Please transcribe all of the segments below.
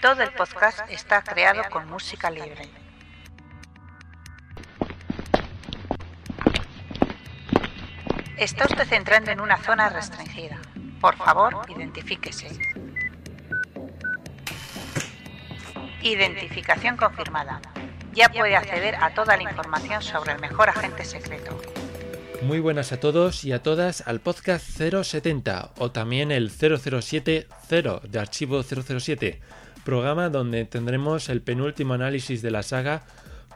Todo el podcast está creado con música libre. Está usted entrando en una zona restringida. Por favor, identifíquese. Identificación confirmada. Ya puede acceder a toda la información sobre el mejor agente secreto. Muy buenas a todos y a todas al podcast 070 o también el 007 de Archivo 007, programa donde tendremos el penúltimo análisis de la saga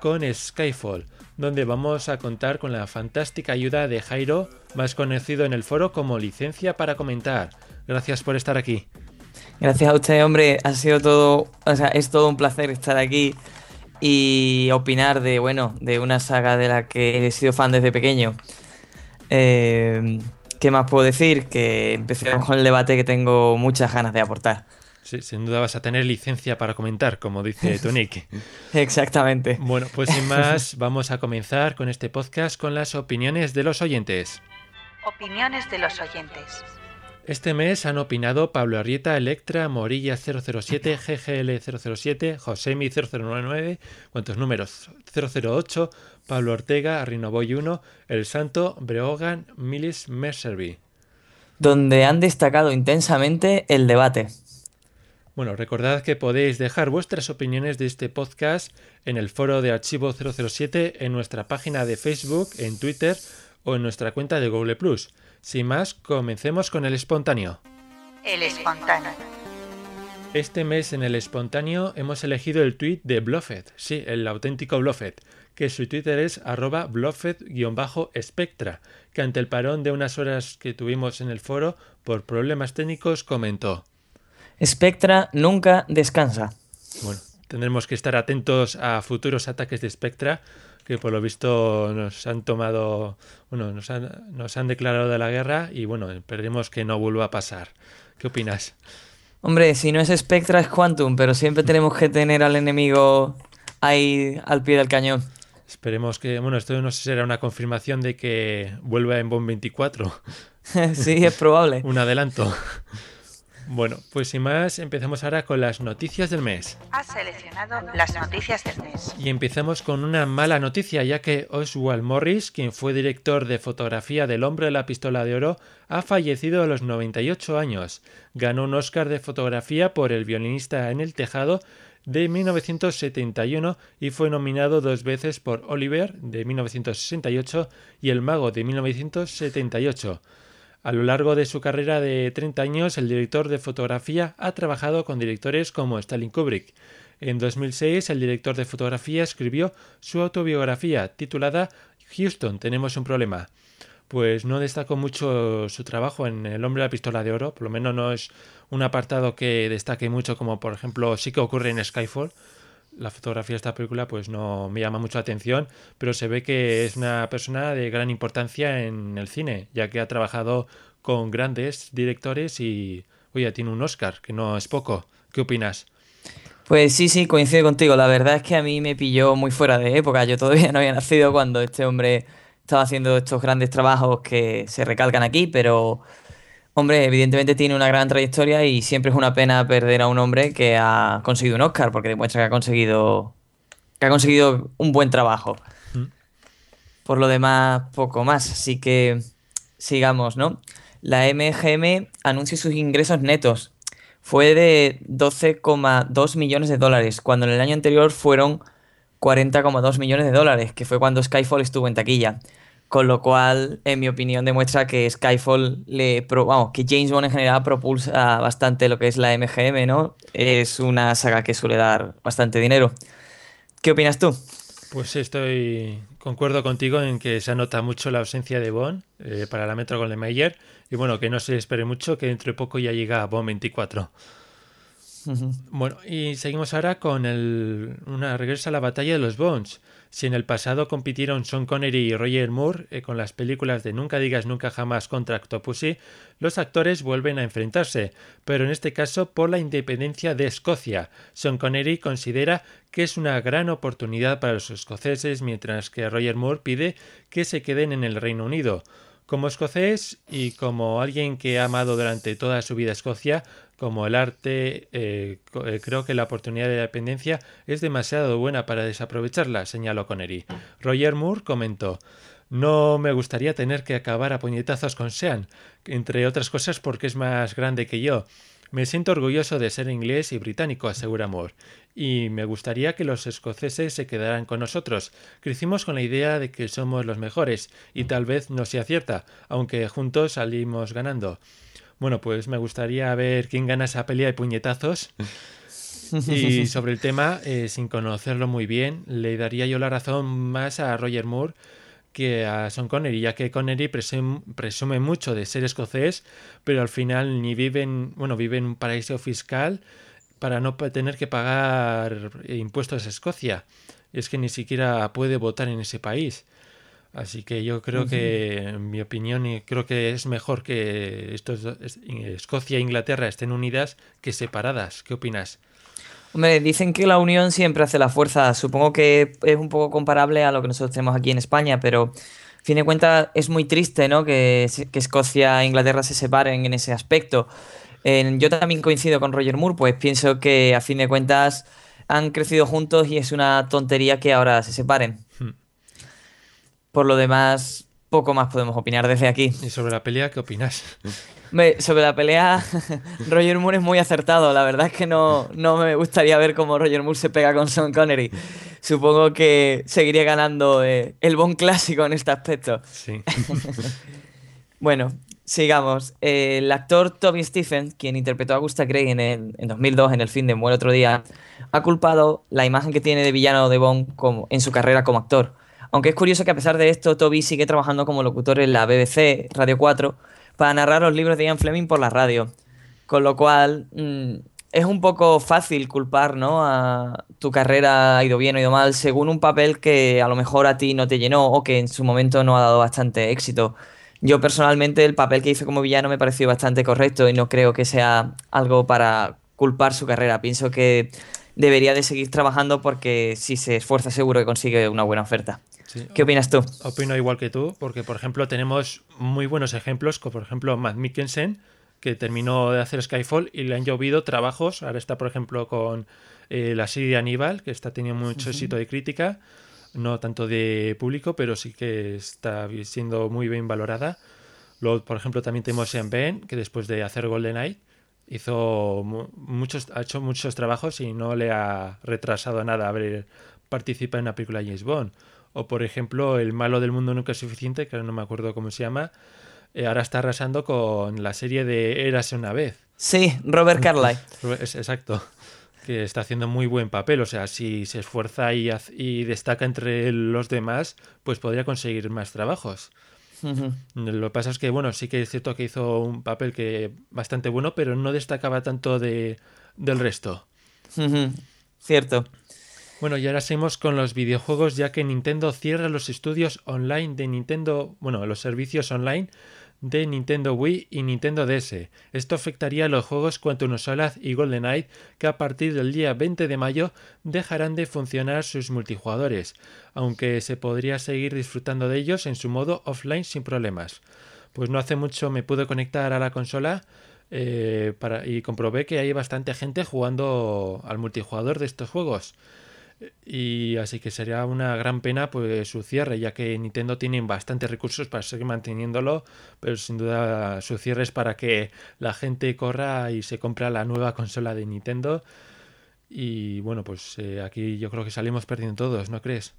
con Skyfall, donde vamos a contar con la fantástica ayuda de Jairo, más conocido en el foro como Licencia para Comentar. Gracias por estar aquí. Gracias a usted, hombre. Ha sido todo, o sea, es todo un placer estar aquí y opinar de, bueno, de una saga de la que he sido fan desde pequeño. Eh, ¿Qué más puedo decir? Que empecemos con el debate que tengo muchas ganas de aportar. Sí, sin duda vas a tener licencia para comentar, como dice Tonic. Exactamente. Bueno, pues sin más, vamos a comenzar con este podcast con las opiniones de los oyentes. Opiniones de los oyentes. Este mes han opinado Pablo Arrieta, Electra, Morilla 007, GGL 007, Josemi 0099, ¿cuántos números? 008, Pablo Ortega, Rinoboy 1, El Santo, Breogan, Milis Mercerby. Donde han destacado intensamente el debate. Bueno, recordad que podéis dejar vuestras opiniones de este podcast en el foro de Archivo 007, en nuestra página de Facebook, en Twitter o en nuestra cuenta de Google Plus. Sin más, comencemos con el espontáneo. El espontáneo. Este mes en el espontáneo hemos elegido el tweet de Bluffet, sí, el auténtico Bluffet, que su Twitter es arroba Bluffet-spectra, que ante el parón de unas horas que tuvimos en el foro por problemas técnicos comentó. Spectra nunca descansa. Bueno, tendremos que estar atentos a futuros ataques de Spectra que por lo visto nos han tomado, bueno, nos han, nos han declarado de la guerra y bueno, esperemos que no vuelva a pasar. ¿Qué opinas? Hombre, si no es Spectra es Quantum, pero siempre tenemos que tener al enemigo ahí al pie del cañón. Esperemos que, bueno, esto no sé si será una confirmación de que vuelva en Bomb 24. sí, es probable. Un adelanto. Bueno, pues sin más, empezamos ahora con las noticias del mes. Has seleccionado las noticias del mes. Y empezamos con una mala noticia, ya que Oswald Morris, quien fue director de fotografía del Hombre de la Pistola de Oro, ha fallecido a los 98 años. Ganó un Oscar de fotografía por El violinista en el tejado de 1971 y fue nominado dos veces por Oliver de 1968 y El Mago de 1978. A lo largo de su carrera de 30 años, el director de fotografía ha trabajado con directores como Stalin Kubrick. En 2006, el director de fotografía escribió su autobiografía titulada Houston, tenemos un problema. Pues no destacó mucho su trabajo en El hombre de la pistola de oro, por lo menos no es un apartado que destaque mucho como por ejemplo sí que ocurre en Skyfall, la fotografía de esta película pues no me llama mucho la atención, pero se ve que es una persona de gran importancia en el cine, ya que ha trabajado con grandes directores y, oye, tiene un Oscar, que no es poco. ¿Qué opinas? Pues sí, sí, coincido contigo. La verdad es que a mí me pilló muy fuera de época. Yo todavía no había nacido cuando este hombre estaba haciendo estos grandes trabajos que se recalcan aquí, pero Hombre, evidentemente tiene una gran trayectoria y siempre es una pena perder a un hombre que ha conseguido un Oscar, porque demuestra que ha conseguido, que ha conseguido un buen trabajo. Mm. Por lo demás, poco más. Así que sigamos, ¿no? La MGM anuncia sus ingresos netos. Fue de 12,2 millones de dólares, cuando en el año anterior fueron 40,2 millones de dólares, que fue cuando Skyfall estuvo en taquilla. Con lo cual, en mi opinión, demuestra que Skyfall le. vamos, que James Bond en general propulsa bastante lo que es la MGM, ¿no? Es una saga que suele dar bastante dinero. ¿Qué opinas tú? Pues estoy. Concuerdo contigo en que se nota mucho la ausencia de Bond eh, para la Metro Golden Mayer. Y bueno, que no se espere mucho, que dentro de poco ya llega Bond 24. Bueno, y seguimos ahora con el, una regresa a la batalla de los Bonds. Si en el pasado compitieron Sean Connery y Roger Moore eh, con las películas de Nunca digas nunca jamás contra Octopussy, los actores vuelven a enfrentarse, pero en este caso por la independencia de Escocia. Sean Connery considera que es una gran oportunidad para los escoceses, mientras que Roger Moore pide que se queden en el Reino Unido. Como escocés y como alguien que ha amado durante toda su vida Escocia, como el arte, eh, eh, creo que la oportunidad de dependencia es demasiado buena para desaprovecharla, señaló Connery. Roger Moore comentó. No me gustaría tener que acabar a puñetazos con Sean, entre otras cosas porque es más grande que yo. Me siento orgulloso de ser inglés y británico, asegura Moore, y me gustaría que los escoceses se quedaran con nosotros. Crecimos con la idea de que somos los mejores, y tal vez no sea cierta, aunque juntos salimos ganando. Bueno, pues me gustaría ver quién gana esa pelea de puñetazos. Y sobre el tema, eh, sin conocerlo muy bien, le daría yo la razón más a Roger Moore que a Sean Connery, ya que Connery presume, mucho de ser escocés, pero al final ni vive en, bueno, vive en un paraíso fiscal para no tener que pagar impuestos a Escocia. Es que ni siquiera puede votar en ese país. Así que yo creo que, en mi opinión, creo que es mejor que estos Escocia e Inglaterra estén unidas que separadas. ¿Qué opinas? Hombre, dicen que la unión siempre hace la fuerza. Supongo que es un poco comparable a lo que nosotros tenemos aquí en España, pero a fin de cuentas es muy triste ¿no? que, Escocia e Inglaterra se separen en ese aspecto. yo también coincido con Roger Moore, pues pienso que a fin de cuentas han crecido juntos y es una tontería que ahora se separen. Por lo demás, poco más podemos opinar desde aquí. ¿Y sobre la pelea qué opinas? sobre la pelea, Roger Moore es muy acertado. La verdad es que no, no me gustaría ver cómo Roger Moore se pega con Sean Connery. Supongo que seguiría ganando eh, el bon clásico en este aspecto. Sí. bueno, sigamos. el actor Toby Stephen, quien interpretó a Augusta Gray en, en 2002 en el film de Muere otro día, ha culpado la imagen que tiene de villano de Bond como, en su carrera como actor. Aunque es curioso que a pesar de esto, Toby sigue trabajando como locutor en la BBC Radio 4 para narrar los libros de Ian Fleming por la radio. Con lo cual, mm, es un poco fácil culpar, ¿no? A tu carrera ha ido bien o ha ido mal según un papel que a lo mejor a ti no te llenó o que en su momento no ha dado bastante éxito. Yo personalmente el papel que hice como villano me pareció bastante correcto y no creo que sea algo para culpar su carrera. Pienso que debería de seguir trabajando porque si se esfuerza seguro que consigue una buena oferta. ¿Qué opinas tú? Opino igual que tú, porque por ejemplo tenemos muy buenos ejemplos, como por ejemplo Matt Mikkelsen, que terminó de hacer Skyfall y le han llovido trabajos. Ahora está, por ejemplo, con eh, la serie de Aníbal, que está teniendo mucho éxito de crítica, no tanto de público, pero sí que está siendo muy bien valorada. Luego, por ejemplo, también tenemos Sean Ben, que después de hacer GoldenEye hizo muchos, ha hecho muchos trabajos y no le ha retrasado nada haber participado en una película de James Bond. O por ejemplo, El malo del mundo nunca es suficiente, que no me acuerdo cómo se llama, eh, ahora está arrasando con la serie de Érase una vez. Sí, Robert Carlyle. Exacto. Que está haciendo muy buen papel. O sea, si se esfuerza y, y destaca entre los demás, pues podría conseguir más trabajos. Lo que pasa es que, bueno, sí que es cierto que hizo un papel que bastante bueno, pero no destacaba tanto de, del resto. Cierto. Bueno, y ahora seguimos con los videojuegos, ya que Nintendo cierra los estudios online de Nintendo, bueno, los servicios online de Nintendo Wii y Nintendo DS. Esto afectaría a los juegos Quantum Solace y GoldenEye, que a partir del día 20 de mayo dejarán de funcionar sus multijugadores, aunque se podría seguir disfrutando de ellos en su modo offline sin problemas. Pues no hace mucho me pude conectar a la consola eh, y comprobé que hay bastante gente jugando al multijugador de estos juegos. Y así que sería una gran pena pues su cierre, ya que Nintendo tiene bastantes recursos para seguir manteniéndolo, pero sin duda su cierre es para que la gente corra y se compre la nueva consola de Nintendo. Y bueno, pues eh, aquí yo creo que salimos perdiendo todos, ¿no crees?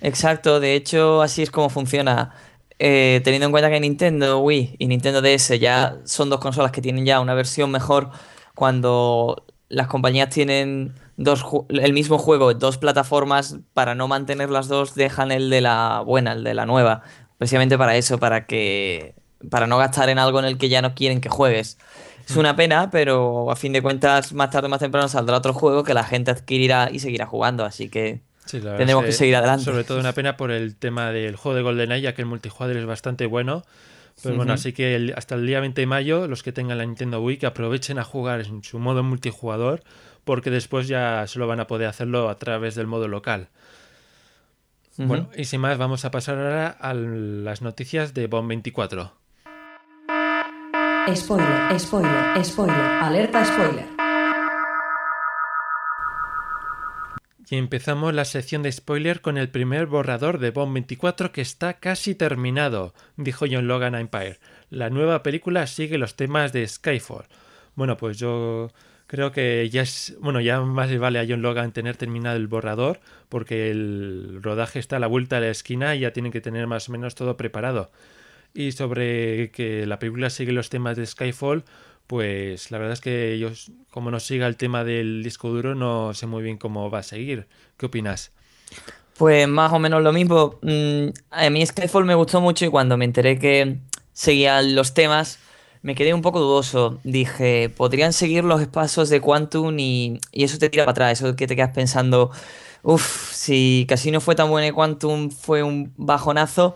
Exacto, de hecho así es como funciona. Eh, teniendo en cuenta que Nintendo Wii y Nintendo DS ya son dos consolas que tienen ya una versión mejor, cuando las compañías tienen dos el mismo juego dos plataformas, para no mantener las dos, dejan el de la buena, el de la nueva. Precisamente para eso, para que. para no gastar en algo en el que ya no quieren que juegues. Es una pena, pero a fin de cuentas, más tarde o más temprano saldrá otro juego que la gente adquirirá y seguirá jugando. Así que tenemos que, seguir adelante. Sobre todo una pena por el tema del juego de GoldenEye, ya que el multijugador es bastante bueno. Pero bueno, así que hasta el día 20 de mayo, los que tengan la Nintendo Wii, que aprovechen a jugar en su modo multijugador porque después ya solo van a poder hacerlo a través del modo local. Bueno, y sin más, vamos a pasar ahora a las noticias de BOM 24. Spoiler, spoiler, spoiler, alerta spoiler. Y empezamos la sección de spoiler con el primer borrador de Bond 24 que está casi terminado, dijo John Logan a Empire. La nueva película sigue los temas de Skyfall. Bueno, pues yo creo que ya es, bueno, ya más le vale a John Logan tener terminado el borrador porque el rodaje está a la vuelta de la esquina y ya tienen que tener más o menos todo preparado. Y sobre que la película sigue los temas de Skyfall, pues la verdad es que yo, como no siga el tema del disco duro, no sé muy bien cómo va a seguir. ¿Qué opinas? Pues más o menos lo mismo. Mm, a mí Skyfall me gustó mucho y cuando me enteré que seguían los temas, me quedé un poco dudoso. Dije, podrían seguir los pasos de Quantum y, y eso te tira para atrás, eso que te quedas pensando, uff, si Casino fue tan bueno y Quantum fue un bajonazo,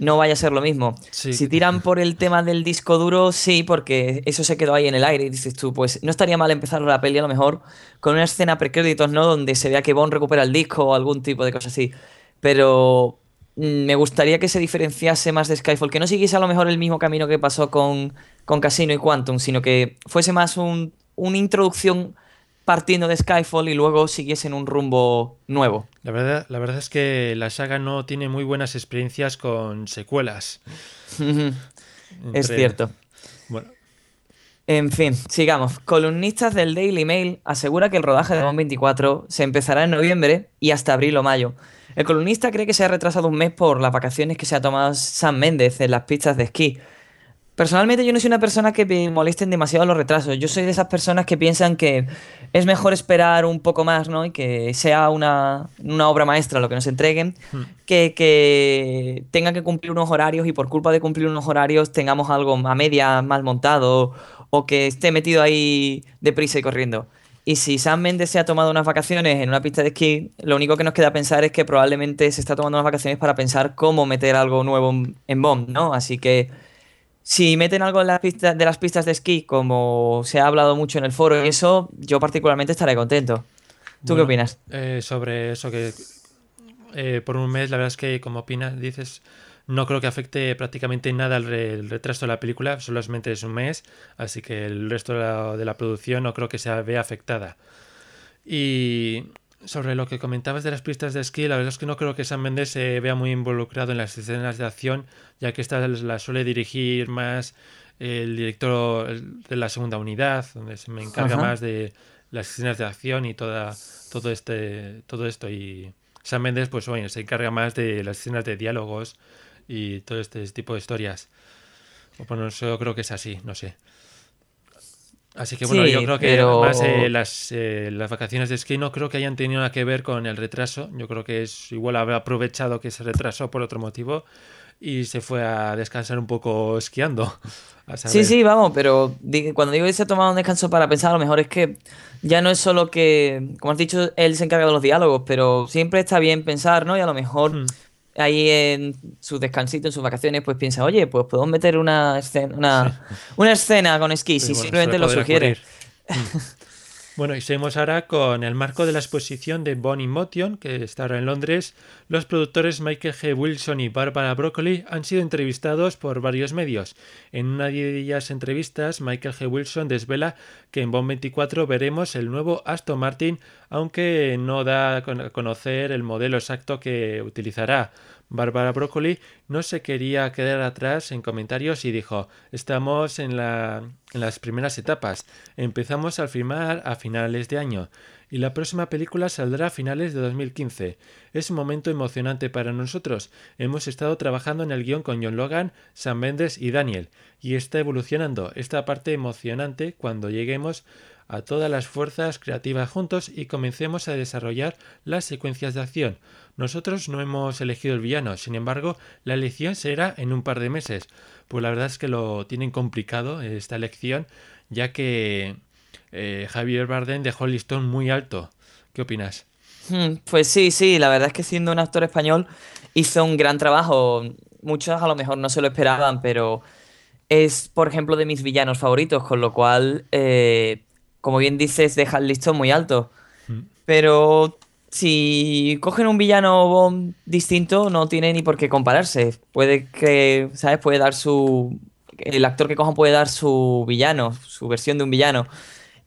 no vaya a ser lo mismo. Si tiran por el tema del disco duro, sí, porque eso se quedó ahí en el aire. Y dices tú, pues no estaría mal empezar la peli a lo mejor con una escena precréditos, ¿no? Donde se vea que Bond recupera el disco o algún tipo de cosa así. Pero me gustaría que se diferenciase más de Skyfall, que no siguiese a lo mejor el mismo camino que pasó con, con Casino y Quantum, sino que fuese más un, una introducción partiendo de Skyfall y luego siguiesen un rumbo nuevo. La verdad, la verdad es que la saga no tiene muy buenas experiencias con secuelas. Es cierto. Bueno. En fin, sigamos. Columnistas del Daily Mail asegura que el rodaje de Bond 24 se empezará en noviembre y hasta abril o mayo. El columnista cree que se ha retrasado un mes por las vacaciones que se ha tomado Sam Méndez en las pistas de esquí. Personalmente yo no soy una persona que me molesten demasiado los retrasos. Yo soy de esas personas que piensan que es mejor esperar un poco más, ¿no? Y que sea una, obra maestra lo que nos entreguen, hmm. que, que tengan que cumplir unos horarios y por culpa de cumplir unos horarios tengamos algo a media mal montado o que esté metido ahí deprisa y corriendo. Y si Sam Mendes se ha tomado unas vacaciones en una pista de esquí, lo único que nos queda pensar es que probablemente se está tomando unas vacaciones para pensar cómo meter algo nuevo en Bomb, ¿no? Así que si meten algo en las pistas, de las pistas de esquí, como se ha hablado mucho en el foro y eso, yo particularmente estaré contento. ¿Tú qué opinas? Eh, sobre eso que eh, por un mes, la verdad es que como opinas, dices, no creo que afecte prácticamente nada el, retraso de la película, solamente es un mes, así que el resto de la, de la producción no creo que se vea afectada. Y sobre lo que comentabas de las pistas de esquí, la verdad es que no creo que Sam Mendes se vea muy involucrado en las escenas de acción, ya que esta la suele dirigir más el director de la segunda unidad, donde se me encarga más de las escenas de acción y toda, todo, este, todo esto. Y Sam Mendes, pues bueno, se encarga más de las escenas de diálogos y todo este tipo de historias. Bueno, yo creo que es así, no sé. Así que bueno, yo creo que además eh, las, eh, las vacaciones de esquí no creo que hayan tenido nada que ver con el retraso. Yo creo que es igual haber aprovechado que se retrasó por otro motivo y se fue a descansar un poco esquiando. Sí, sí, vamos, pero cuando digo que se ha tomado un descanso para pensar, a lo mejor es que ya no es solo que, como has dicho, él se encarga de los diálogos, pero siempre está bien pensar, ¿no? Y a lo mejor hmm ahí en su descansito, en sus vacaciones, pues piensa, oye, pues podemos meter una escena, una, escena con esquí, si simplemente lo sugiere. Bueno, y seguimos ahora con el marco de la exposición de Bonnie Motion, que está ahora en Londres. Los productores Michael G. Wilson y Barbara Broccoli han sido entrevistados por varios medios. En una de ellas entrevistas, Michael G. Wilson desvela que en Bond 24 veremos el nuevo Aston Martin, aunque no da a conocer el modelo exacto que utilizará. Bárbara Broccoli no se quería quedar atrás en comentarios y dijo, estamos en, la, en las primeras etapas, empezamos a filmar a finales de año y la próxima película saldrá a finales de 2015. Es un momento emocionante para nosotros. Hemos estado trabajando en el guion con John Logan, Sam Mendes y Daniel, y está evolucionando esta parte emocionante cuando lleguemos a todas las fuerzas creativas juntos y comencemos a desarrollar las secuencias de acción. Nosotros no hemos elegido el villano, sin embargo, la elección será en un par de meses. Pues la verdad es que lo tienen complicado esta elección, ya que eh, Javier Bardem dejó el listón muy alto. ¿Qué opinas? Hmm, pues sí, sí, la verdad es que siendo un actor español hizo un gran trabajo. Muchos a lo mejor no se lo esperaban, pero es, por ejemplo, de mis villanos favoritos, con lo cual, eh, como bien dices, deja el listón muy alto. Hmm. Pero si cogen un villano distinto, no tiene ni por qué compararse. Puede que, ¿sabes? Puede dar su. el actor que cojan puede dar su villano, su versión de un villano.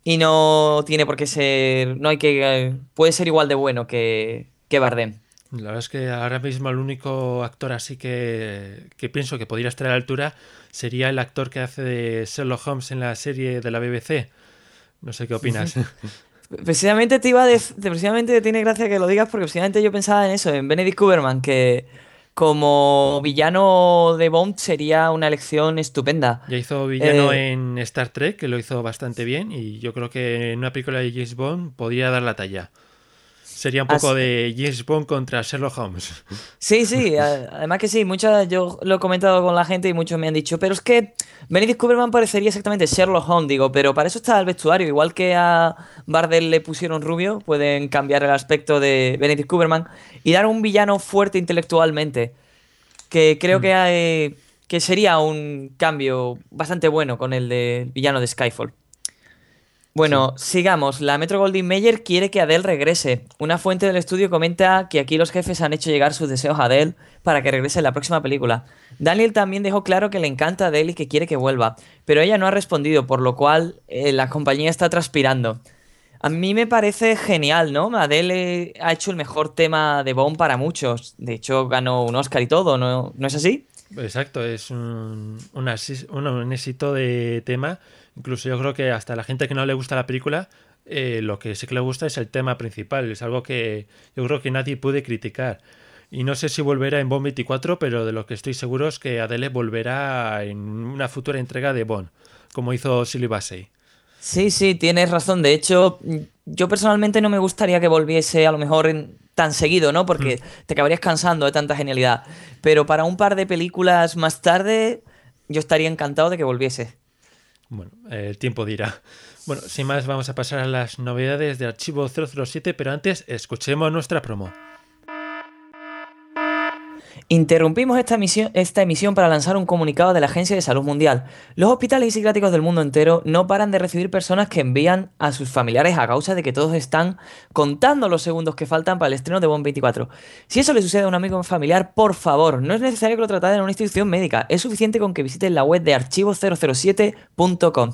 Y no tiene por qué ser. No hay que. Puede ser igual de bueno que, que Bardem. La verdad es que ahora mismo el único actor así que, que pienso que podría estar a la altura sería el actor que hace de Sherlock Holmes en la serie de la BBC. No sé qué opinas. Precisamente te iba a decir, precisamente tiene gracia que lo digas porque precisamente yo pensaba en eso, en Benedict Cumberbatch, que como villano de Bond sería una elección estupenda. Ya hizo villano Eh, en Star Trek, que lo hizo bastante bien, y yo creo que en una película de James Bond podría dar la talla. Sería un poco Así- de James Bond contra Sherlock Holmes. Sí, sí, además que sí, muchas, yo lo he comentado con la gente y muchos me han dicho, pero es que Benedict Cumberbatch parecería exactamente Sherlock Holmes, digo, pero para eso está el vestuario, igual que a Bardell le pusieron rubio, pueden cambiar el aspecto de Benedict Cumberbatch y dar un villano fuerte intelectualmente, que creo que, hay- que sería un cambio bastante bueno con el de villano de Skyfall. Bueno, sigamos. La Metro Goldwyn Mayer quiere que Adele regrese. Una fuente del estudio comenta que aquí los jefes han hecho llegar sus deseos a Adele para que regrese en la próxima película. Daniel también dejó claro que le encanta Adele y que quiere que vuelva, pero ella no ha respondido, por lo cual eh, la compañía está transpirando. A mí me parece genial, ¿no? Adele ha hecho el mejor tema de Bond para muchos. De hecho, ganó un Oscar y todo, ¿no, ¿No es así? Exacto, es un, un- un éxito de tema. Incluso yo creo que hasta la gente que no le gusta la película, eh, lo que sí que le gusta es el tema principal. Es algo que yo creo que nadie puede criticar. Y no sé si volverá en Bond 24, pero de lo que estoy seguro es que Adele volverá en una futura entrega de Bond, como hizo Silly Bassey. Sí, sí, tienes razón. De hecho, yo personalmente no me gustaría que volviese a lo mejor en- tan seguido, ¿no? Porque te acabarías cansando de tanta genialidad. Pero para un par de películas más tarde, yo estaría encantado de que volviese. Bueno, eh, el tiempo dirá. Bueno, sin más, vamos a pasar a las novedades de Archivo 007, pero antes escuchemos nuestra promo. Interrumpimos esta emisión, para lanzar un comunicado de la Agencia de Salud Mundial. Los hospitales psiquiátricos del mundo entero no paran de recibir personas que envían a sus familiares a causa de que todos están contando los segundos que faltan para el estreno de Bond 24. Si eso le sucede a un amigo familiar, por favor, no es necesario que lo traten en una institución médica. Es suficiente con que visiten la web de archivo007.com.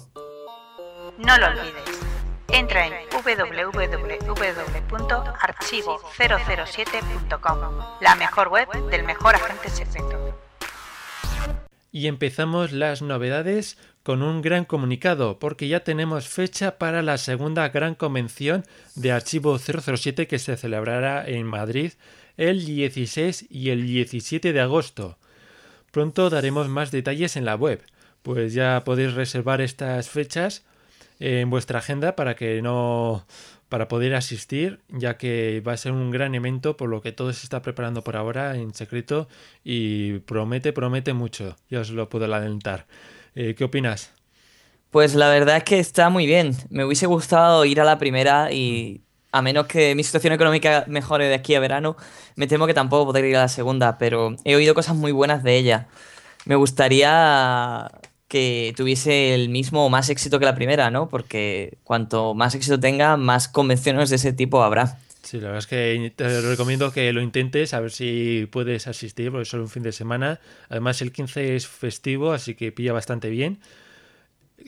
No lo olvides. Entra en www.archivo007.com, la mejor web del mejor agente secreto. Y empezamos las novedades con un gran comunicado, porque ya tenemos fecha para la segunda gran convención de Archivo 007 que se celebrará en Madrid el 16 y el 17 de agosto. Pronto daremos más detalles en la web, pues ya podéis reservar estas fechas en vuestra agenda para que no para poder asistir, ya que va a ser un gran evento, por lo que todo se está preparando por ahora en secreto y promete, promete mucho. Ya os lo puedo adelantar. Eh, ¿Qué opinas? Pues la verdad es que está muy bien. Me hubiese gustado ir a la primera y a menos que mi situación económica mejore de aquí a verano, me temo que tampoco podré ir a la segunda, pero he oído cosas muy buenas de ella. Me gustaría que tuviese el mismo o más éxito que la primera, ¿no? Porque cuanto más éxito tenga, más convenciones de ese tipo habrá. Sí, la verdad es que te recomiendo que lo intentes, a ver si puedes asistir, porque es solo un fin de semana. Además, el 15 es festivo, así que pilla bastante bien.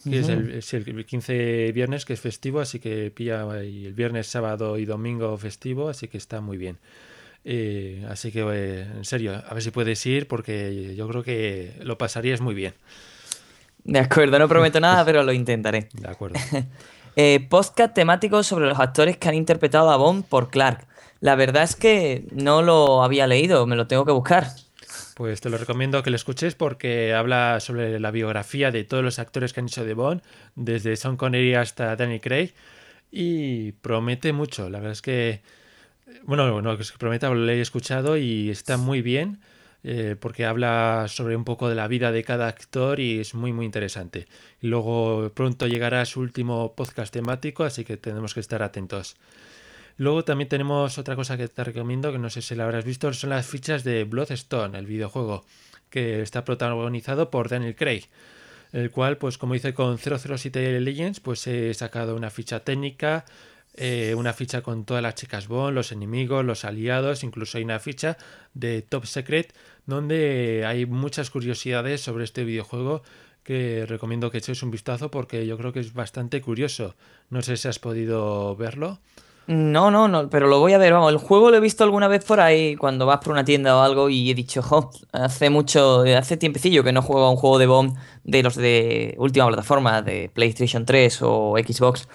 Que es, el, es el 15 viernes que es festivo, así que pilla el viernes, sábado y domingo festivo, así que está muy bien. Eh, así que, eh, en serio, a ver si puedes ir, porque yo creo que lo pasarías muy bien. De acuerdo, no prometo nada, pero lo intentaré. De acuerdo. Eh, podcast temático sobre los actores que han interpretado a Bond por Clark. La verdad es que no lo había leído, me lo tengo que buscar. Pues te lo recomiendo que lo escuches porque habla sobre la biografía de todos los actores que han hecho de Bond, desde Sean Connery hasta Danny Craig, y promete mucho. La verdad es que, bueno, no que es que prometa, lo he escuchado y está muy bien eh, porque habla sobre un poco de la vida de cada actor y es muy, muy interesante. Luego pronto llegará su último podcast temático, así que tenemos que estar atentos. Luego también tenemos otra cosa que te recomiendo, que no sé si la habrás visto, son las fichas de Bloodstone, el videojuego, que está protagonizado por Daniel Craig, el cual, pues como hice con 007 Legends, pues he sacado una ficha técnica, eh, una ficha con todas las chicas Bond, los enemigos, los aliados, incluso hay una ficha de Top Secret, donde hay muchas curiosidades sobre este videojuego que recomiendo que echéis un vistazo porque yo creo que es bastante curioso. No sé si has podido verlo. No, no, no, pero lo voy a ver, vamos, el juego lo he visto alguna vez por ahí cuando vas por una tienda o algo y he dicho, jo, hace mucho, hace tiempecillo que no juego a un juego de bomb de los de última plataforma, de PlayStation 3 o Xbox,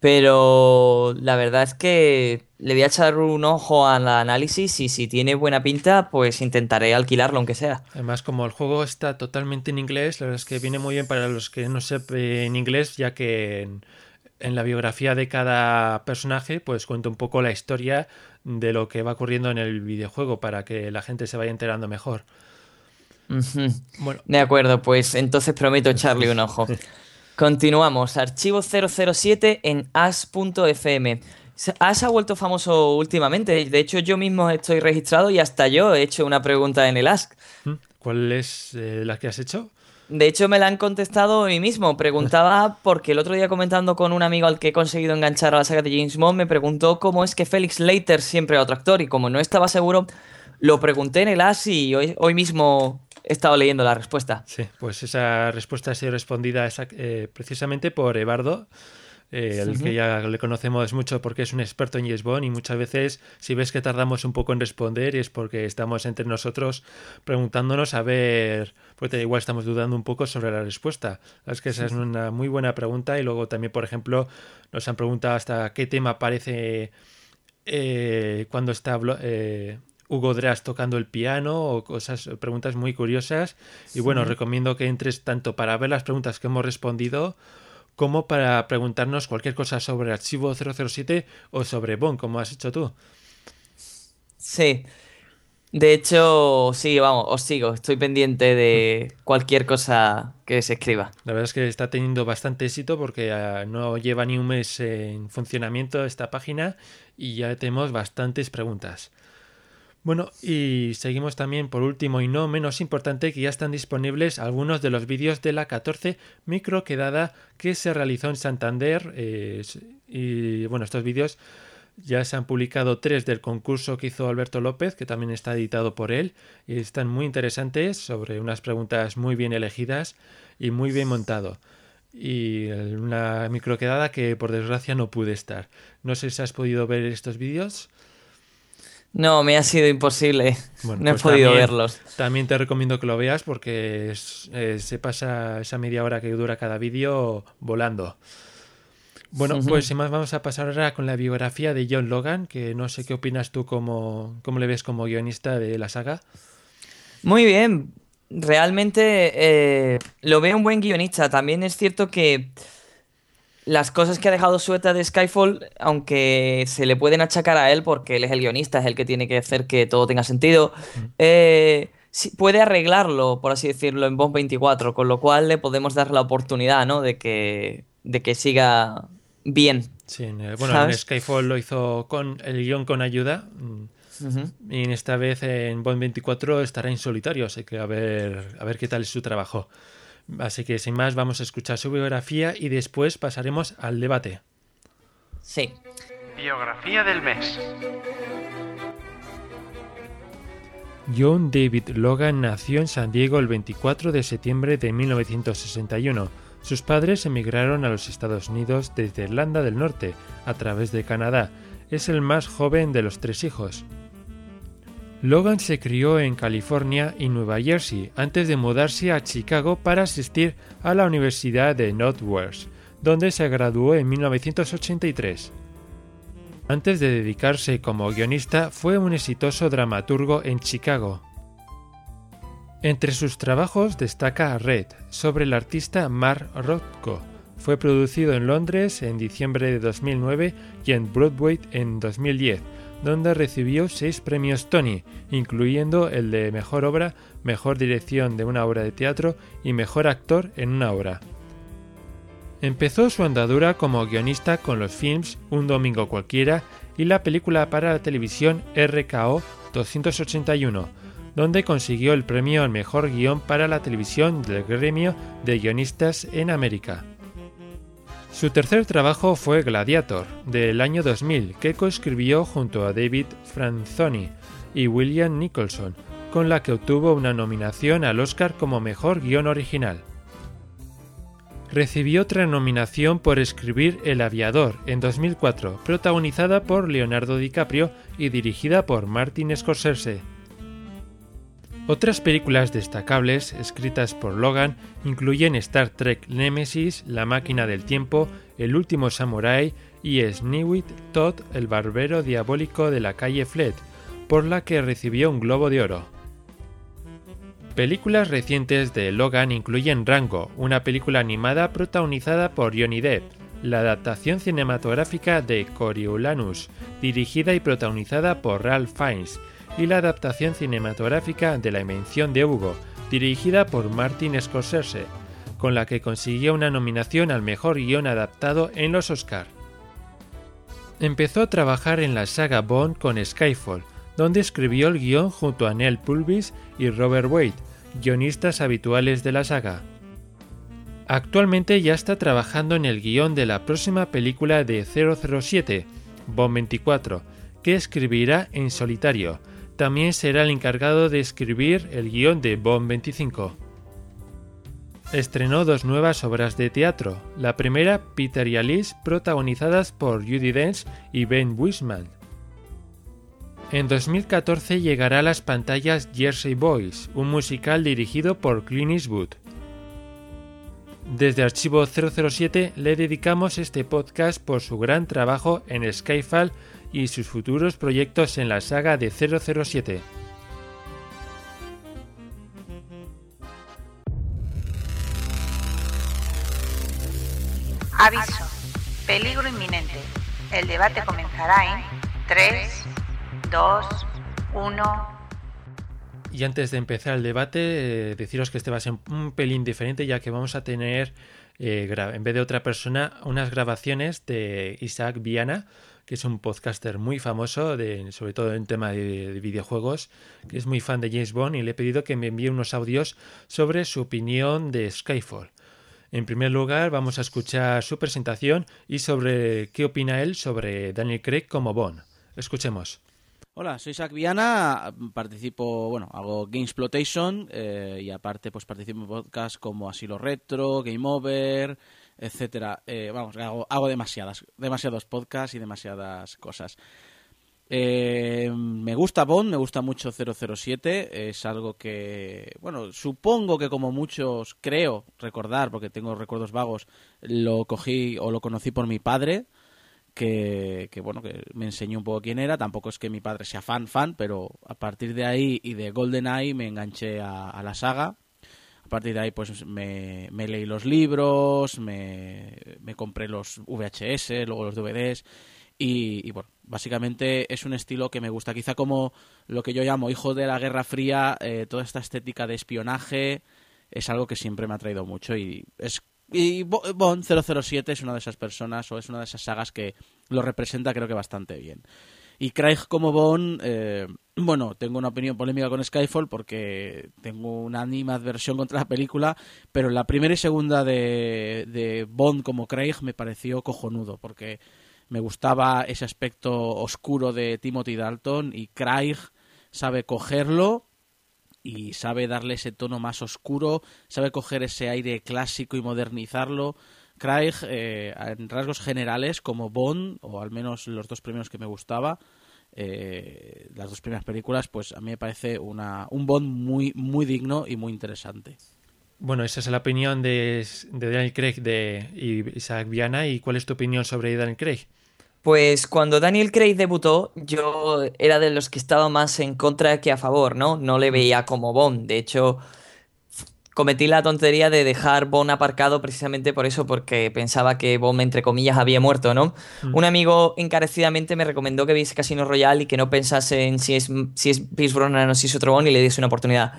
pero la verdad es que le voy a echar un ojo al análisis y si tiene buena pinta, pues intentaré alquilarlo aunque sea. Además, como el juego está totalmente en inglés, la verdad es que viene muy bien para los que no sepan inglés, ya que en, en la biografía de cada personaje, pues cuenta un poco la historia de lo que va ocurriendo en el videojuego para que la gente se vaya enterando mejor. Ujú. De acuerdo, pues entonces prometo echarle un ojo. Continuamos. Archivo 007 en as.fm. As ha vuelto famoso últimamente. De hecho, yo mismo estoy registrado y hasta yo he hecho una pregunta en el Ask. ¿Mm? ¿Cuál es eh, la que has hecho? De hecho, me la han contestado hoy mismo. Preguntaba, porque el otro día comentando con un amigo al que he conseguido enganchar a la saga de James Bond, me preguntó cómo es que Felix Leiter siempre era otro actor. Y como no estaba seguro, lo pregunté en el As y hoy, hoy mismo he estado leyendo la respuesta. Sí, pues esa respuesta ha sido respondida eh, precisamente por Ebardo, eh, el que ya le conocemos mucho porque es un experto en James Bond y muchas veces si ves que tardamos un poco en responder es porque estamos entre nosotros preguntándonos a ver, porque igual estamos dudando un poco sobre la respuesta. Es que esa es una muy buena pregunta y luego también, por ejemplo, nos han preguntado hasta qué tema aparece eh, cuando está eh, Hugo Dras tocando el piano o cosas, preguntas muy curiosas. Y bueno, recomiendo que entres tanto para ver las preguntas que hemos respondido como para preguntarnos cualquier cosa sobre Archivo 007 o sobre Bond, como has hecho tú. Sí. De hecho, sí, vamos, os sigo. Estoy pendiente de cualquier cosa que se escriba. La verdad es que está teniendo bastante éxito porque ah, no lleva ni un mes en funcionamiento esta página y ya tenemos bastantes preguntas. Bueno, y seguimos también por último y no menos importante que ya están disponibles algunos de los vídeos de la 14 microquedada que se realizó en Santander. eh, y bueno, estos vídeos ya se han publicado tres del concurso que hizo Alberto López, que también está editado por él, y están muy interesantes sobre unas preguntas muy bien elegidas y muy bien montado. Y una microquedada que por desgracia no pude estar. No sé si has podido ver estos vídeos. No, me ha sido imposible. Bueno, no he pues podido también- verlos. También te recomiendo que lo veas porque es- eh, se pasa esa media hora que dura cada vídeo volando. Bueno, pues sin más vamos a pasar ahora con la biografía de John Logan, que no sé qué opinas tú como, cómo le ves como guionista de la saga. Muy bien. Realmente eh, lo veo un buen guionista. También es cierto que las cosas que ha dejado suelta de Skyfall, aunque se le pueden achacar a él porque él es el guionista, es el que tiene que hacer que todo tenga sentido, eh, puede arreglarlo, por así decirlo, en Bond 24, con lo cual le podemos dar la oportunidad, ¿no? De que, de que siga bien. Sí, en, bueno, en ¿Sabes? Skyfall lo hizo con el guion con ayuda. mm, Ujú. Y en esta vez en Bond 24 estará en solitario, así que a ver, a ver qué tal es su trabajo. Así que sin más vamos a escuchar su biografía y después pasaremos al debate. Sí. Biografía del mes. John David Logan nació en San Diego el 24 de septiembre de 1961. Sus padres emigraron a los Estados Unidos desde Irlanda del Norte, a través de Canadá. Es el más joven de los tres hijos. Logan se crió en California y Nueva Jersey antes de mudarse a Chicago para asistir a la Universidad de Northwest, donde se graduó en 1983. Antes de dedicarse como guionista, fue un exitoso dramaturgo en Chicago. Entre sus trabajos destaca Red, sobre el artista Mark Rothko. Fue producido en Londres en diciembre de 2009 y en Broadway en 2010, donde recibió seis premios Tony, incluyendo el de Mejor Obra, Mejor Dirección de una obra de teatro y Mejor Actor en una obra. Empezó su andadura como guionista con los films Un Domingo Cualquiera y la película para la televisión RKO 281, donde consiguió el premio al mejor guion para la televisión del gremio de guionistas en América. Su tercer trabajo fue Gladiator, del año 2000, que coescribió junto a David Franzoni y William Nicholson, con la que obtuvo una nominación al Oscar como mejor guion original. Recibió otra nominación por escribir El aviador en 2004, protagonizada por Leonardo DiCaprio y dirigida por Martin Scorsese. Otras películas destacables escritas por Logan incluyen Star Trek Nemesis, La máquina del tiempo, El último samurái y Sneewit Todd, el barbero diabólico de la calle Fled, por la que recibió un Globo de Oro. Películas recientes de Logan incluyen Rango, una película animada protagonizada por Johnny Depp, la adaptación cinematográfica de Coriolanus, dirigida y protagonizada por Ralph Fiennes, y la adaptación cinematográfica de La Invención de Hugo, dirigida por Martin Scorsese, con la que consiguió una nominación al mejor guion adaptado en los Oscar. Empezó a trabajar en la saga Bond con Skyfall, donde escribió el guion junto a Neil Pulvis y Robert Wade, guionistas habituales de la saga. Actualmente ya está trabajando en el guion de la próxima película de 007, Bond 24, que escribirá en solitario. También será el encargado de escribir el guion de Bond 25. Estrenó dos nuevas obras de teatro, la primera Peter y Alice, protagonizadas por Judy Dench y Ben Whisman, en 2014 llegará a las pantallas Jersey Boys, un musical dirigido por Clint Eastwood. Desde Archivo 007 le dedicamos este podcast por su gran trabajo en Skyfall y sus futuros proyectos en la saga de 007. Aviso. Peligro inminente. El debate comenzará en 3, 2, 1. Y antes de empezar el debate, eh, deciros que este va a ser un pelín diferente, ya que vamos a tener, eh, en vez de otra persona, unas grabaciones de Isaac Viana, que es un podcaster muy famoso, sobre todo en tema de, de, videojuegos, que es muy fan de James Bond, y le he pedido que me envíe unos audios sobre su opinión de Skyfall. En primer lugar, vamos a escuchar su presentación y sobre qué opina él sobre Daniel Craig como Bond. Escuchemos. Hola, soy Isaac Viana, participo, bueno, hago Game Exploitation eh, y aparte pues participo en podcasts como Asilo Retro, Game Over, etcétera. Eh, vamos, hago, hago, demasiadas, demasiados podcasts y demasiadas cosas. Eh, me gusta Bond, me gusta mucho 007, es algo que, bueno, supongo que como muchos creo recordar, porque tengo recuerdos vagos, lo cogí o lo conocí por mi padre, que, bueno, que me enseñó un poco quién era. Tampoco es que mi padre sea fan, fan, pero a partir de ahí y de GoldenEye me enganché a, la saga. A partir de ahí, pues me, leí los libros, me, compré los VHS, luego los DVDs. Y, bueno, básicamente es un estilo que me gusta. Quizá como lo que yo llamo hijo de la Guerra Fría, eh, toda esta estética de espionaje es algo que siempre me ha traído mucho y es y Bond 007 es una de esas personas o es una de esas sagas que lo representa creo que bastante bien. Y Craig como Bond, eh, bueno, tengo una opinión polémica con Skyfall porque tengo una animadversión contra la película, pero la primera y segunda de, de Bond como Craig me pareció cojonudo porque me gustaba ese aspecto oscuro de Timothy Dalton y Craig sabe cogerlo y sabe darle ese tono más oscuro, sabe coger ese aire clásico y modernizarlo. Craig, eh, en rasgos generales, como Bond, o al menos los dos primeros que me gustaba, eh, las dos primeras películas, pues a mí me parece una, un Bond muy, muy digno y muy interesante. Bueno, esa es la opinión de, de Daniel Craig de Isaac Viana. ¿Y cuál es tu opinión sobre Daniel Craig? Pues cuando Daniel Craig debutó, yo era de los que estaba más en contra que a favor, ¿no? No le veía como Bond. De hecho, cometí la tontería de dejar Bond aparcado precisamente por eso, porque pensaba que Bond, entre comillas, había muerto, ¿no? Mm. Un amigo encarecidamente me recomendó que viese Casino Royale y que no pensase en si es, si es Pierce Brosnan o si es otro Bond y le diese una oportunidad.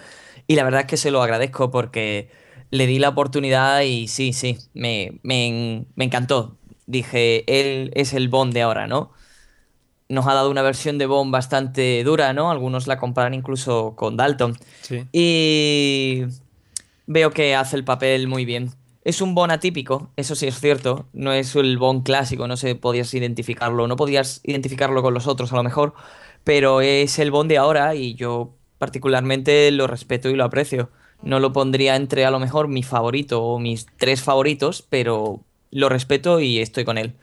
Y la verdad es que se lo agradezco porque le di la oportunidad y sí, sí, me, me, me encantó dije, él es el Bond de ahora, ¿no? Nos ha dado una versión de Bond bastante dura, ¿no? Algunos la comparan incluso con Dalton. Sí. Y veo que hace el papel muy bien. Es un Bond atípico, eso sí es cierto. No es el Bond clásico, no sé, podías identificarlo. No podías identificarlo con los otros a lo mejor, pero es el Bond de ahora y yo particularmente lo respeto y lo aprecio. No lo pondría entre a lo mejor mi favorito o mis tres favoritos, pero lo respeto y estoy con él.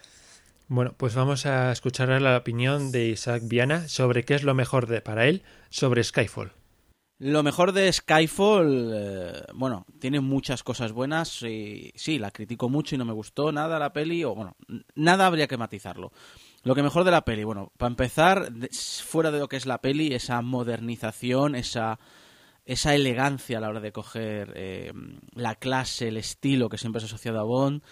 Bueno, pues vamos a escuchar la opinión de Isaac Viana sobre qué es lo mejor de, para él sobre Skyfall. Lo mejor de Skyfall, eh, bueno, tiene muchas cosas buenas. Y, sí, la critico mucho y no me gustó nada la peli, o bueno, nada habría que matizarlo. Lo que mejor de la peli, bueno, para empezar, fuera de lo que es la peli, esa modernización, esa, esa elegancia a la hora de coger eh, la clase, el estilo que siempre es asociado a Bond,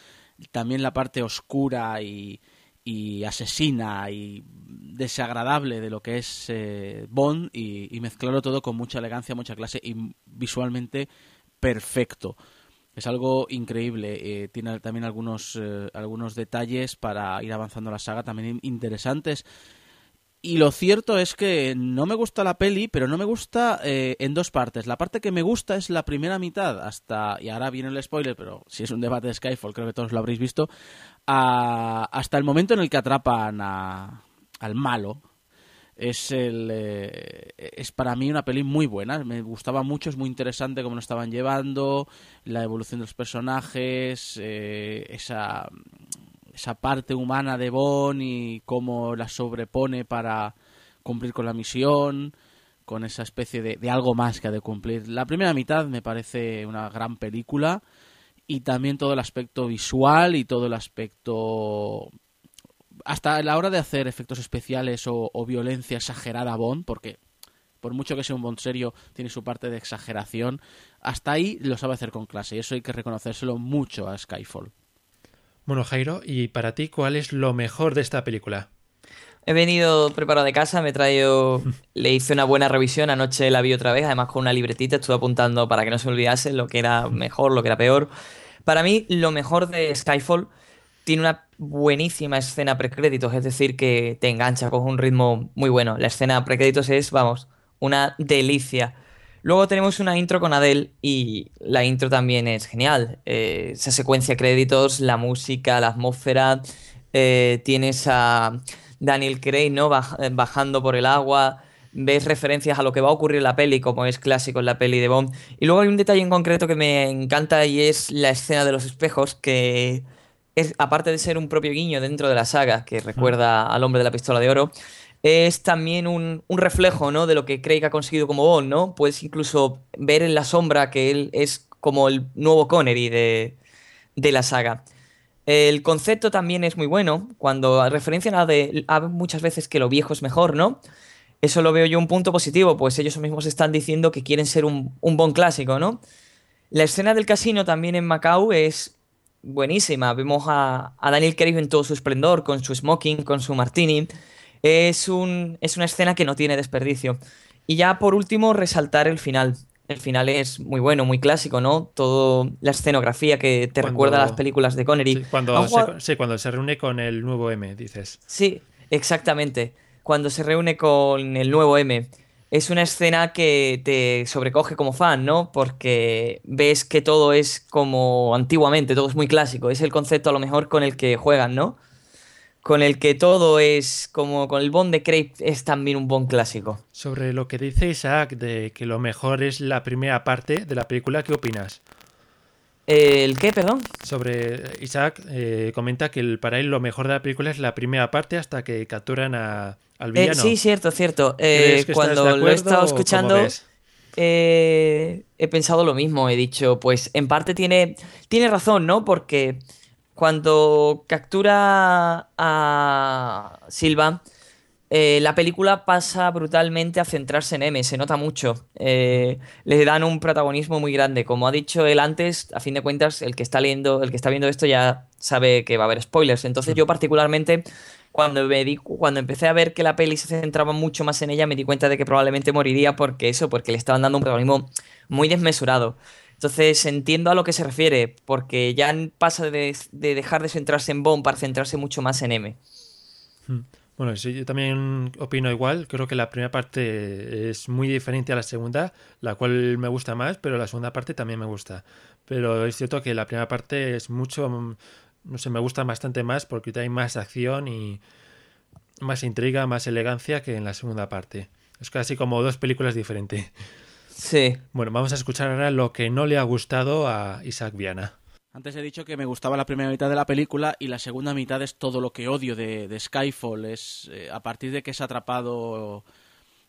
también la parte oscura y, y asesina y desagradable de lo que es eh, Bond y, mezclarlo todo con mucha elegancia, mucha clase y visualmente perfecto. Es algo increíble. Eh, tiene también algunos, eh, algunos detalles para ir avanzando la saga también interesantes. Y lo cierto es que no me gusta la peli, pero no me gusta en dos partes. La parte que me gusta es la primera mitad, hasta, y ahora viene el spoiler, pero si es un debate de Skyfall, creo que todos lo habréis visto, hasta el momento en el que atrapan al malo. Es, el, eh, es para mí una peli muy buena, me gustaba mucho, es muy interesante cómo lo estaban llevando, la evolución de los personajes, eh, esa, esa parte humana de Bond y cómo la sobrepone para cumplir con la misión, con esa especie de, de algo más que ha de cumplir. La primera mitad me parece una gran película y también todo el aspecto visual y todo el aspecto hasta la hora de hacer efectos especiales o, violencia exagerada Bond, porque por mucho que sea un Bond serio, tiene su parte de exageración, hasta ahí lo sabe hacer con clase y eso hay que reconocérselo mucho a Skyfall. Bueno, Jairo, ¿y para ti cuál es lo mejor de esta película? He venido preparado de casa, me he traído, le hice una buena revisión, anoche la vi otra vez, además con una libretita, estuve apuntando para que no se olvidase lo que era mejor, lo que era peor. Para mí, lo mejor de Skyfall tiene una buenísima escena precréditos, es decir, que te engancha, con un ritmo muy bueno. La escena precréditos es, vamos, una delicia. Luego tenemos una intro con Adele y la intro también es genial. Eh, esa secuencia de créditos, la música, la atmósfera, eh, tienes a Daniel Craig, ¿no? Eh, bajando por el agua, ves referencias a lo que va a ocurrir en la peli, como es clásico en la peli de Bond. Y luego hay un detalle en concreto que me encanta y es la escena de los espejos, que es, aparte de ser un propio guiño dentro de la saga, que recuerda al hombre de la pistola de oro, es también un, reflejo, ¿no? De lo que Craig ha conseguido como Bond, ¿no? Puedes incluso ver en la sombra que él es como el nuevo Connery de, de la saga. El concepto también es muy bueno. Cuando referencian a, de, muchas veces que lo viejo es mejor, ¿no? Eso lo veo yo un punto positivo, pues ellos mismos están diciendo que quieren ser un, un bon clásico, ¿no? La escena del casino también en Macao es buenísima. Vemos a, Daniel Craig en todo su esplendor, con su smoking, con su martini. Es una escena que no tiene desperdicio. Y ya por último, resaltar el final el final es muy bueno, muy clásico, ¿no? Todo la escenografía que te recuerda a las películas de Connery. Sí cuando, se, sí, cuando se reúne con el nuevo M, dices. Sí, exactamente. Cuando se reúne con el nuevo M. Es una escena que te sobrecoge como fan, ¿no? Porque ves que todo es como antiguamente, todo es muy clásico. Es el concepto a lo mejor con el que juegan, ¿no? Con el que todo es como con el Bond de Craig es también un Bond clásico. Sobre lo que dice Isaac de que lo mejor es la primera parte de la película, ¿qué opinas? ¿El qué, perdón? Sobre Isaac eh, comenta que para él lo mejor de la película es la primera parte hasta que capturan a, al eh, villano. sí, cierto, cierto. Eh, cuando lo he estado escuchando he pensado lo mismo. He dicho, pues en parte tiene, tiene razón, ¿no? Porque cuando captura a Silva, eh, la película pasa brutalmente a centrarse en M, se nota mucho. Eh, le dan un protagonismo muy grande. Como ha dicho él antes, a fin de cuentas, el que está leyendo, el que está viendo esto ya sabe que va a haber spoilers. Entonces, yo particularmente, cuando me di, cuando empecé a ver que la peli se centraba mucho más en ella, me di cuenta de que probablemente moriría porque eso, porque le estaban dando un protagonismo muy desmesurado. Entonces entiendo a lo que se refiere, porque ya pasa de, dejar de centrarse en Bond para centrarse mucho más en M. Hmm. Bueno, sí, yo también opino igual. Creo que la primera parte es muy diferente a la segunda, la cual me gusta más, pero la segunda parte también me gusta. Pero es cierto que la primera parte es mucho, no sé, me gusta bastante más porque hay más acción y más intriga, más elegancia que en la segunda parte. Es casi como dos películas diferentes. Sí. Bueno, vamos a escuchar ahora lo que no le ha gustado a Isaac Viana. Antes he dicho que me gustaba la primera mitad de la película y la segunda mitad es todo lo que odio de, de Skyfall. Es eh, a partir de que es atrapado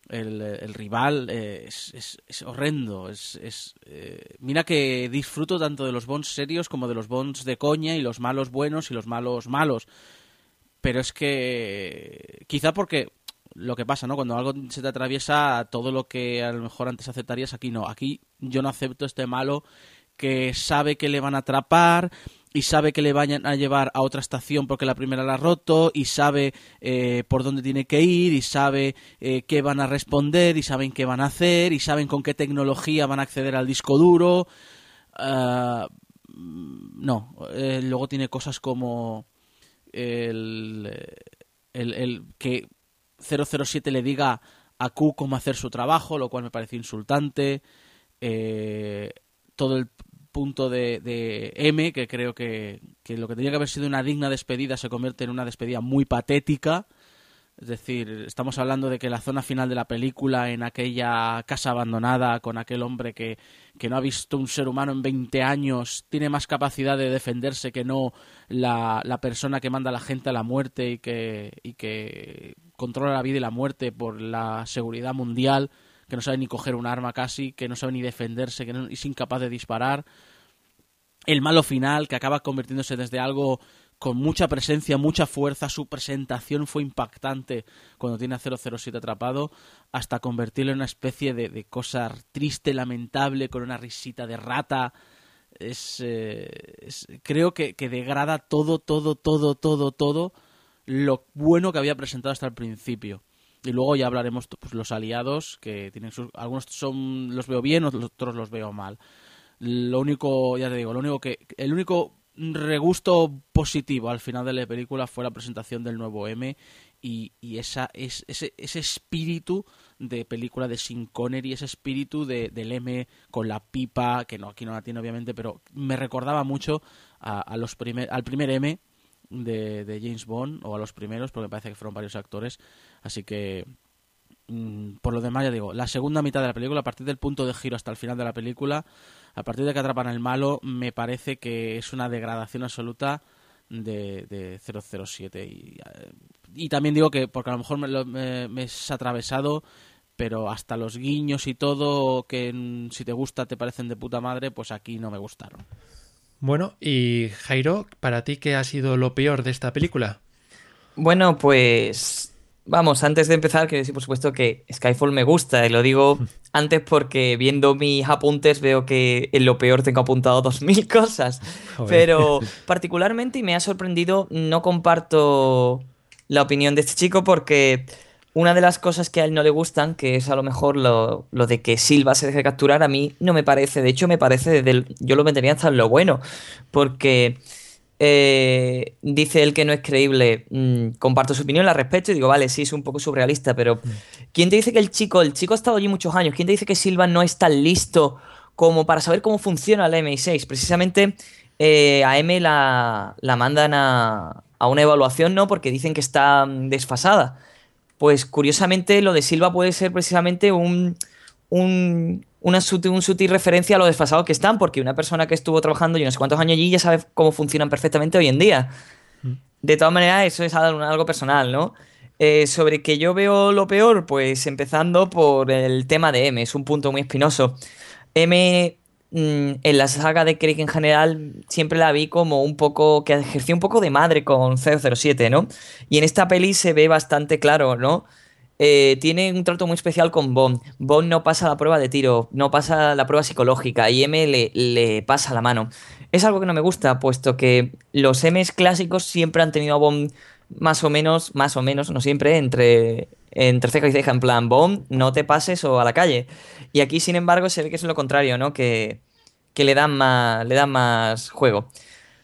el, el rival eh, es, es, es horrendo. Es, es eh, mira que disfruto tanto de los Bonds serios como de los Bonds de coña y los malos buenos y los malos malos. Pero es que quizá porque lo que pasa, ¿no? Cuando algo se te atraviesa, todo lo que a lo mejor antes aceptarías, aquí no. Aquí yo no acepto este malo que sabe que le van a atrapar y sabe que le vayan a llevar a otra estación porque la primera la ha roto y sabe eh, por dónde tiene que ir y sabe eh, qué van a responder y saben qué van a hacer y saben con qué tecnología van a acceder al disco duro. Uh, no, eh, luego tiene cosas como el, el, el, que 007 le diga a Q cómo hacer su trabajo, lo cual me parece insultante. Eh, todo el punto de, de M, que creo que, que, lo que tenía que haber sido una digna despedida se convierte en una despedida muy patética. Es decir, estamos hablando de que la zona final de la película, en aquella casa abandonada, con aquel hombre que, que no ha visto un ser humano en 20 años, tiene más capacidad de defenderse que no la, la persona que manda a la gente a la muerte y que, y que controla la vida y la muerte por la seguridad mundial que no sabe ni coger un arma casi, que no sabe ni defenderse, que no, es incapaz de disparar. El malo final, que acaba convirtiéndose desde algo con mucha presencia, mucha fuerza, su presentación fue impactante cuando tiene a 007 atrapado, hasta convertirlo en una especie de, de cosa triste, lamentable, con una risita de rata. Es, eh, creo que, que degrada todo, todo, todo, todo, todo lo bueno que había presentado hasta el principio. Y luego ya hablaremos pues, los aliados, que tienen sus, algunos son los veo bien, otros los veo mal. Lo único, ya te digo, lo único que el único regusto positivo al final de la película fue la presentación del nuevo M y, y esa, es, ese, ese espíritu de película de Sin Connery, ese espíritu de, del M con la pipa, que no aquí no la tiene obviamente, pero me recordaba mucho a, a los primer, al primer M de, de, James Bond, o a los primeros, porque me parece que fueron varios actores. Así que, mmm, por lo demás, ya digo, la segunda mitad de la película, a partir del punto de giro hasta el final de la película, a partir de que atrapan al malo, me parece que es una degradación absoluta de, de 007. Y, y, también digo que, porque a lo mejor me, lo, me, me es atravesado pero hasta los guiños y todo que mm, si te gusta te parecen de puta madre, pues aquí no me gustaron. Bueno, y Jairo, ¿para ti qué ha sido lo peor de esta película? Bueno, pues vamos, antes de empezar, quiero decir por supuesto que Skyfall me gusta, y lo digo antes porque viendo mis apuntes veo que en lo peor tengo apuntado dos mil cosas. Joder. Pero particularmente, y me ha sorprendido, no comparto la opinión de este chico porque una de las cosas que a él no le gustan, que es a lo mejor lo, lo, de que Silva se deje capturar, a mí no me parece. De hecho, me parece, desde el, yo lo metería hasta en lo bueno, porque eh, dice él que no es creíble. Mm, comparto su opinión, la respeto y digo, vale, sí, es un poco surrealista, pero ¿quién te dice que el chico, el chico ha estado allí muchos años, quién te dice que Silva no es tan listo como para saber cómo funciona la MI6? Precisamente eh, a M la, la mandan a, a una evaluación, ¿no? Porque dicen que está desfasada pues curiosamente lo de Silva puede ser precisamente un, un, una sutil, un sutil referencia a lo desfasados que están, porque una persona que estuvo trabajando yo no sé cuántos años allí ya sabe cómo funcionan perfectamente hoy en día. De todas maneras, eso es algo personal, ¿no? Eh, sobre que yo veo lo peor, pues empezando por el tema de M, es un punto muy espinoso. M en la saga de Craig en general siempre la vi como un poco que ejerció un poco de madre con 007, ¿no? Y en esta peli se ve bastante claro, ¿no? Eh, tiene un trato muy especial con Bond. Bond no pasa la prueba de tiro, no pasa la prueba psicológica y M le, le pasa la mano. Es algo que no me gusta, puesto que los M's clásicos siempre han tenido a Bond más o menos, más o menos, no siempre, entre, entre ceja y ceja, en plan, Bond, no te pases o a la calle. Y aquí, sin embargo, se ve que es lo contrario, ¿no? Que, que le, dan más, le dan más juego.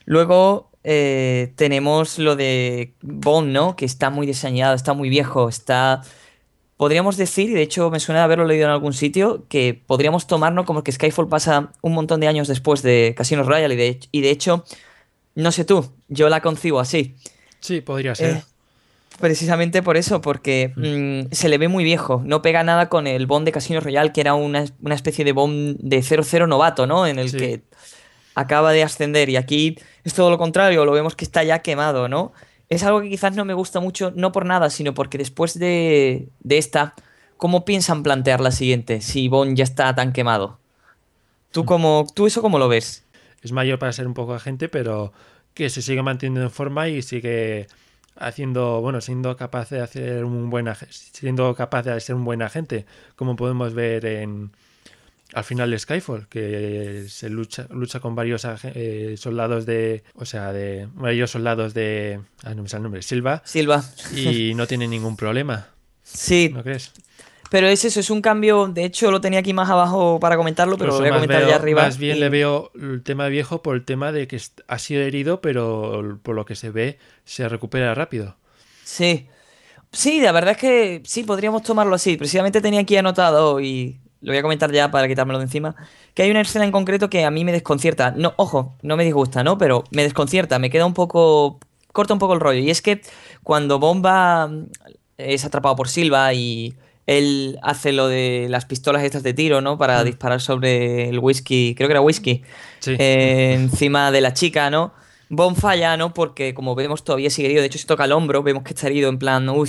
Luego eh, tenemos lo de Bond, ¿no? Que está muy diseñado, está muy viejo, está... Podríamos decir, y de hecho me suena haberlo leído en algún sitio, que podríamos tomarnos como que Skyfall pasa un montón de años después de Casino Royale y de, y de hecho, no sé tú, yo la concibo así. Sí, podría ser. Eh, precisamente por eso, porque mm, se le ve muy viejo. No pega nada con el Bond de Casino Royale, que era una, una especie de Bond de 00 novato, ¿no? En el Sí. que acaba de ascender. Y aquí es todo lo contrario, lo vemos que está ya quemado, ¿no? Es algo que quizás no me gusta mucho, no por nada, sino porque después de, de esta, ¿cómo piensan plantear la siguiente? Si Bond ya está tan quemado. ¿Tú, cómo, ¿tú eso cómo lo ves? Es mayor para ser un poco agente, pero que se sigue manteniendo en forma y sigue haciendo, bueno, siendo capaz de hacer un buen siendo capaz de ser un buen agente, como podemos ver en al final de Skyfall, que se lucha, lucha con varios eh, soldados de, o sea, de varios soldados de, ah, no me sale el nombre, Silva, Silva. y no tiene ningún problema, Sí, ¿no crees? Pero es eso, es un cambio. De hecho, lo tenía aquí más abajo para comentarlo, pero lo voy a comentar veo- ya arriba. Más bien y- le veo el tema viejo por el tema de que ha sido herido, pero por lo que se ve se recupera rápido. Sí. Sí, la verdad es que sí, podríamos tomarlo así. Precisamente tenía aquí anotado y lo voy a comentar ya para quitármelo de encima. Que hay una escena en concreto que a mí me desconcierta. No, ojo, no me disgusta, ¿no? Pero me desconcierta, me queda un poco. corta un poco el rollo. Y es que cuando Bomba es atrapado por Silva y él hace lo de las pistolas estas de tiro, ¿no? Para disparar sobre el whisky, creo que era whisky, Sí. eh, encima de la chica, ¿no? Bond falla, ¿no? Porque como vemos todavía sigue herido, de hecho se toca el hombro, vemos que está herido en plan, uy,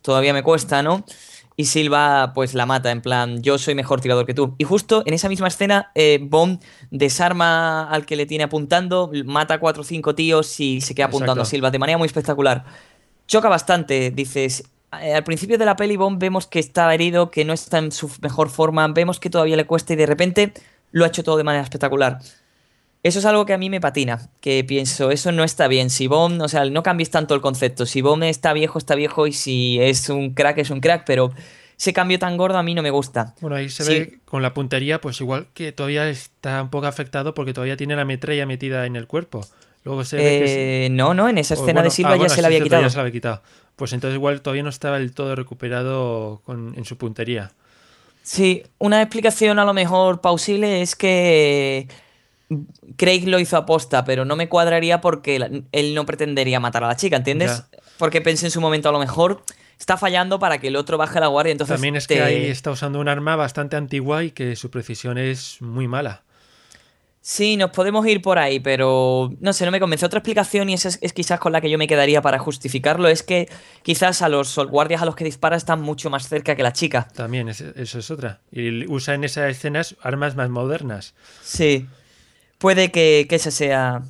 todavía me cuesta, ¿no? Y Silva pues la mata en plan, yo soy mejor tirador que tú. Y justo en esa misma escena, eh, Bond desarma al que le tiene apuntando, mata a cuatro o cinco tíos y se queda apuntando Exacto. a Silva de manera muy espectacular. Choca bastante, dices. Eh, Al principio de la peli Bond vemos que está herido, que no está en su mejor forma, vemos que todavía le cuesta y de repente lo ha hecho todo de manera espectacular. Eso es algo que a mí me patina, que pienso, eso no está bien. Si Bond, o sea, no cambies tanto el concepto. Si Bond está viejo, está viejo y si es un crack, es un crack, pero ese cambio tan gordo a mí no me gusta. Bueno, ahí se Sí. ve con la puntería, pues igual que todavía está un poco afectado porque todavía tiene la metralla metida en el cuerpo. Luego se ve que. Eh, no, no, en esa o escena bueno, de Silva ah, ya bueno, se la había quitado. ya se la había quitado. Pues entonces igual todavía no estaba del todo recuperado con- en su puntería. Sí, una explicación a lo mejor pausible es que Craig lo hizo aposta, pero no me cuadraría porque él no pretendería matar a la chica, ¿entiendes? Porque pensé en su momento a lo mejor está fallando para que el otro baje la guardia, entonces También es te- que ahí está usando un arma bastante antigua y que su precisión es muy mala. Sí, nos podemos ir por ahí, pero no sé, no me convence. Otra explicación, y esa es, es quizás con la que yo me quedaría para justificarlo, es que quizás a los guardias a los que dispara están mucho más cerca que la chica. También, es- eso es otra. Y usa en esas escenas armas más modernas. Sí, puede que, que ese sea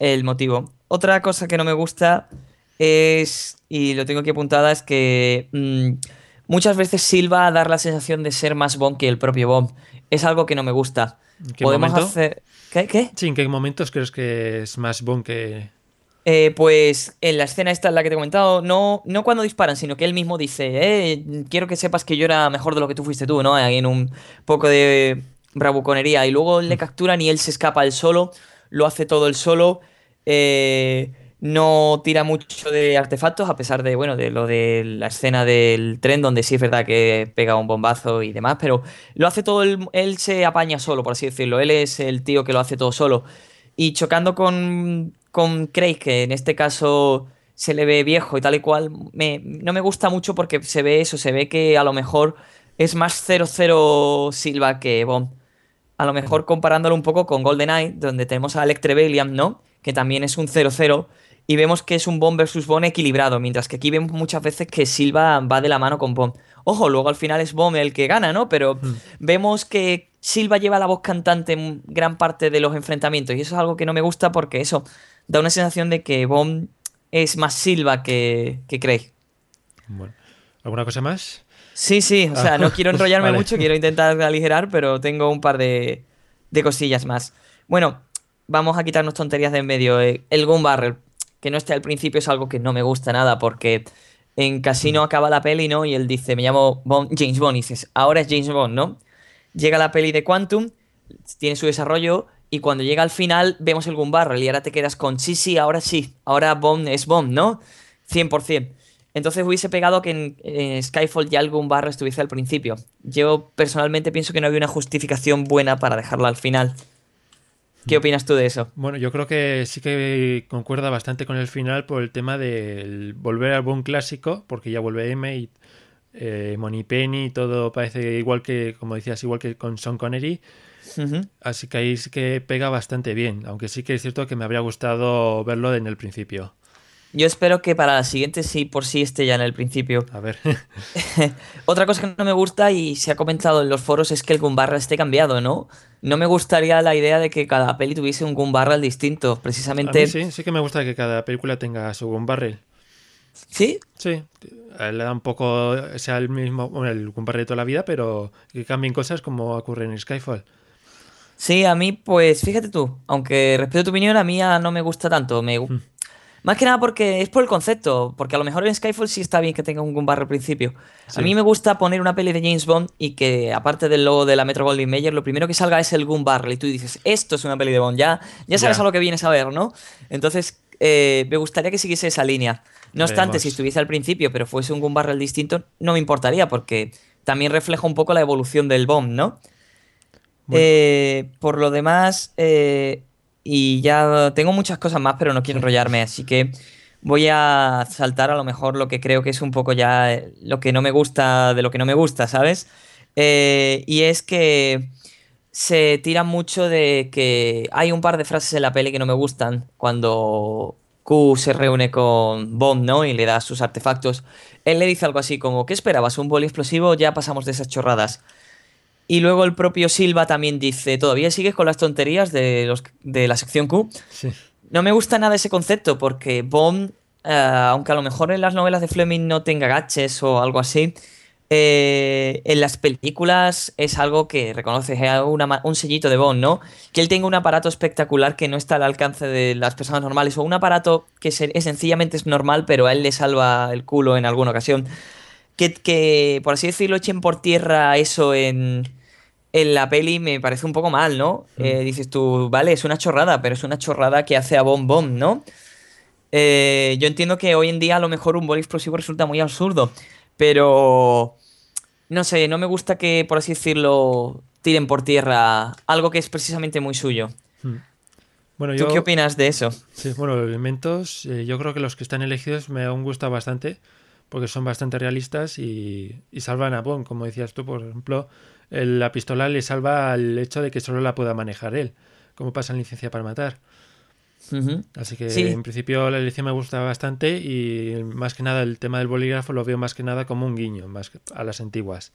el motivo. Otra cosa que no me gusta es, y lo tengo aquí apuntada, es que mm, muchas veces Silva dar la sensación de ser más Bond que el propio Bond. Es algo que no me gusta. ¿En qué Podemos momento? hacer... ¿Qué? ¿Qué? Sí, ¿en qué momentos crees que es más Bond que...? Eh, pues en la escena esta en la que te he comentado, no, no cuando disparan, sino que él mismo dice, eh, quiero que sepas que yo era mejor de lo que tú fuiste tú, ¿no? Ahí en un poco de bravuconería. Y luego le capturan y él se escapa él solo, lo hace todo él solo, eh, no tira mucho de artefactos, a pesar de, bueno, de lo de la escena del tren, donde sí es verdad que pega un bombazo y demás, pero lo hace todo él, él se apaña solo, por así decirlo. Él es el tío que lo hace todo solo. Y chocando con, con Craig, que en este caso se le ve viejo y tal y cual, me- no me gusta mucho porque se ve eso, se ve que a lo mejor es más 0-0 Silva que Bond. A lo mejor comparándolo un poco con GoldenEye, donde tenemos a Alec Trevelyan, ¿no? Que también es un 0-0 y vemos que es un Bond versus Bond equilibrado, mientras que aquí vemos muchas veces que Silva va de la mano con Bond. Ojo, luego al final es Bond el que gana, ¿no? Pero vemos que Silva lleva la voz cantante en gran parte de los enfrentamientos y eso es algo que no me gusta porque eso da una sensación de que Bond es más Silva que, que Craig. Bueno, ¿alguna cosa más? Sí, sí, o sea, Ah, no quiero enrollarme vale. mucho, quiero intentar aligerar, pero tengo un par de, de cosillas más. Bueno, vamos a quitarnos tonterías de en medio. Eh, El Gun Barrel, que no esté al principio, es algo que no me gusta nada, porque en Casino acaba la peli, ¿no? Y él dice, me llamo James Bond, y dices, ahora es James Bond, ¿no? Llega la peli de Quantum, tiene su desarrollo, y cuando llega al final vemos el Gun y ahora te quedas con, sí, sí, ahora sí, ahora Bond es Bond, ¿no? 100%. Entonces hubiese pegado que en, en Skyfall ya el Gun estuviese al principio. Yo personalmente pienso que no había una justificación buena para dejarlo al final. ¿Qué opinas tú de eso? Bueno, yo creo que sí que concuerda bastante con el final por el tema de volver al buen clásico, porque ya vuelve M y eh, Penny y todo parece igual que, como decías, igual que con Sean Connery. Así que ahí sí que pega bastante bien, aunque sí que es cierto que me habría gustado verlo en el principio. Yo espero que para la siguiente sí por sí esté ya en el principio. A ver. Otra cosa que no me gusta y se ha comentado en los foros es que el Gun esté cambiado, ¿no? No me gustaría la idea de que cada peli tuviese un Gun distinto, precisamente. sí, sí que me gusta que cada película tenga su Gun ¿Sí? Sí, le da un poco, sea el mismo, bueno, el Gun de toda la vida, pero que cambien cosas como ocurre en Skyfall. Sí, a mí, pues fíjate tú, aunque respeto tu opinión, a mí no me gusta tanto. Me, mm. Más que nada porque es por el concepto, porque a lo mejor en Skyfall sí está bien que tenga un Gumbar al principio. A mí me gusta poner una peli de James Bond y que aparte del logo de la Metro Goldwyn Mayer, lo primero que salga es el Gumbar y tú dices, esto es una peli de Bond, ya, ya sabes a lo que vienes a ver, ¿no? Entonces, eh, me gustaría que siguiese esa línea. No obstante, si estuviese al principio pero fuese un Gun distinto, no me importaría porque también refleja un poco la evolución del Bond, ¿no? Eh, por lo demás, eh, y ya tengo muchas cosas más, pero no quiero enrollarme, así que voy a saltar a lo mejor lo que creo que es un poco ya eh, lo que no me gusta de lo que no me gusta, ¿sabes? Eh, y es que se tira mucho de que hay un par de frases en la peli que no me gustan cuando Q se reúne con Bond, ¿no? Y le da sus artefactos. Él le dice algo así como, ¿qué esperabas? ¿Un boli explosivo? Ya pasamos de esas chorradas. Y luego el propio Silva también dice, ¿todavía sigues con las tonterías de, los, de la sección Q? Sí. No me gusta nada ese concepto porque Bond, eh, aunque a lo mejor en las novelas de Fleming no tenga gaches o algo así, eh, en las películas es algo que reconoce, es un sellito de Bond, ¿no? Que él tenga un aparato espectacular que no está al alcance de las personas normales o un aparato que es, sencillamente es normal pero a él le salva el culo en alguna ocasión. Que, que por así decirlo, echen por tierra eso en, en la peli me parece un poco mal, ¿no? Mm. Eh, dices tú, vale, es una chorrada, pero es una chorrada que hace a Bom Bom, ¿no? Eh, yo entiendo que hoy en día a lo mejor un boli explosivo resulta muy absurdo, pero no sé, no me gusta que, por así decirlo, tiren por tierra algo que es precisamente muy suyo. Mm. Bueno, ¿Tú qué opinas de eso? Sí, bueno, los elementos, eh, yo creo que los que están elegidos me han gustado bastante, porque son bastante realistas y, y salvan a Bond, como decías tú, por ejemplo, la pistola le salva al hecho de que solo la pueda manejar él, como pasa en Licencia para Matar. Así que en principio la elección me gusta bastante y más que nada el tema del bolígrafo lo veo más que nada como un guiño más a las antiguas.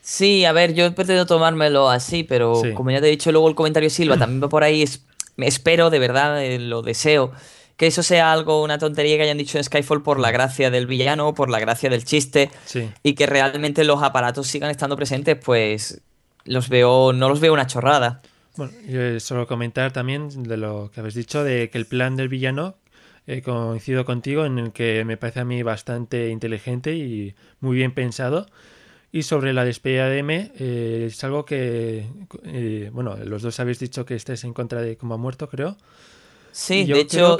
Sí, a ver, yo he pretendido tomármelo así, pero como ya te he dicho luego el comentario Silva también va por ahí, es, espero de verdad, eh, lo deseo, que eso sea algo, una tontería que hayan dicho en Skyfall por la gracia del villano, por la gracia del chiste, y que realmente los aparatos sigan estando presentes, pues los veo, no los veo una chorrada. Bueno, yo solo comentar también de lo que habéis dicho, de que el plan del villano, eh, coincido contigo, en el que me parece a mí bastante inteligente y muy bien pensado. Y sobre la despedida de M, eh, es algo que, eh, bueno, los dos habéis dicho que estáis en contra de cómo ha muerto, creo. Sí, de hecho,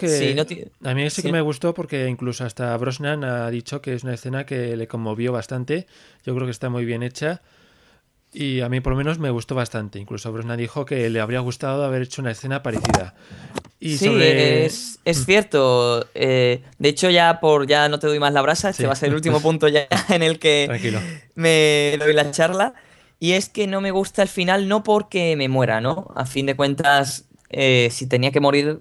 a mí sí, que me gustó porque incluso hasta Brosnan ha dicho que es una escena que le conmovió bastante. Yo creo que está muy bien hecha. Y a mí por lo menos me gustó bastante. Incluso Brosnan dijo que le habría gustado haber hecho una escena parecida. Y sí, es, es, mm. cierto. Eh, de hecho, ya por ya no te doy más la brasa, este va a ser el último punto ya en el que me doy la charla. Y es que no me gusta el final, no porque me muera, ¿no? A fin de cuentas, eh, si tenía que morir,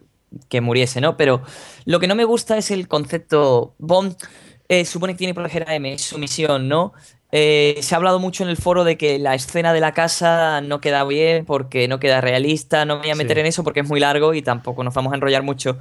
que muriese, ¿no? Pero lo que no me gusta es el concepto. Bond eh, supone que tiene proteger a M, es su misión, ¿no? Eh, se ha hablado mucho en el foro de que la escena de la casa no queda bien porque no queda realista. No me voy a meter en eso porque es muy largo y tampoco nos vamos a enrollar mucho.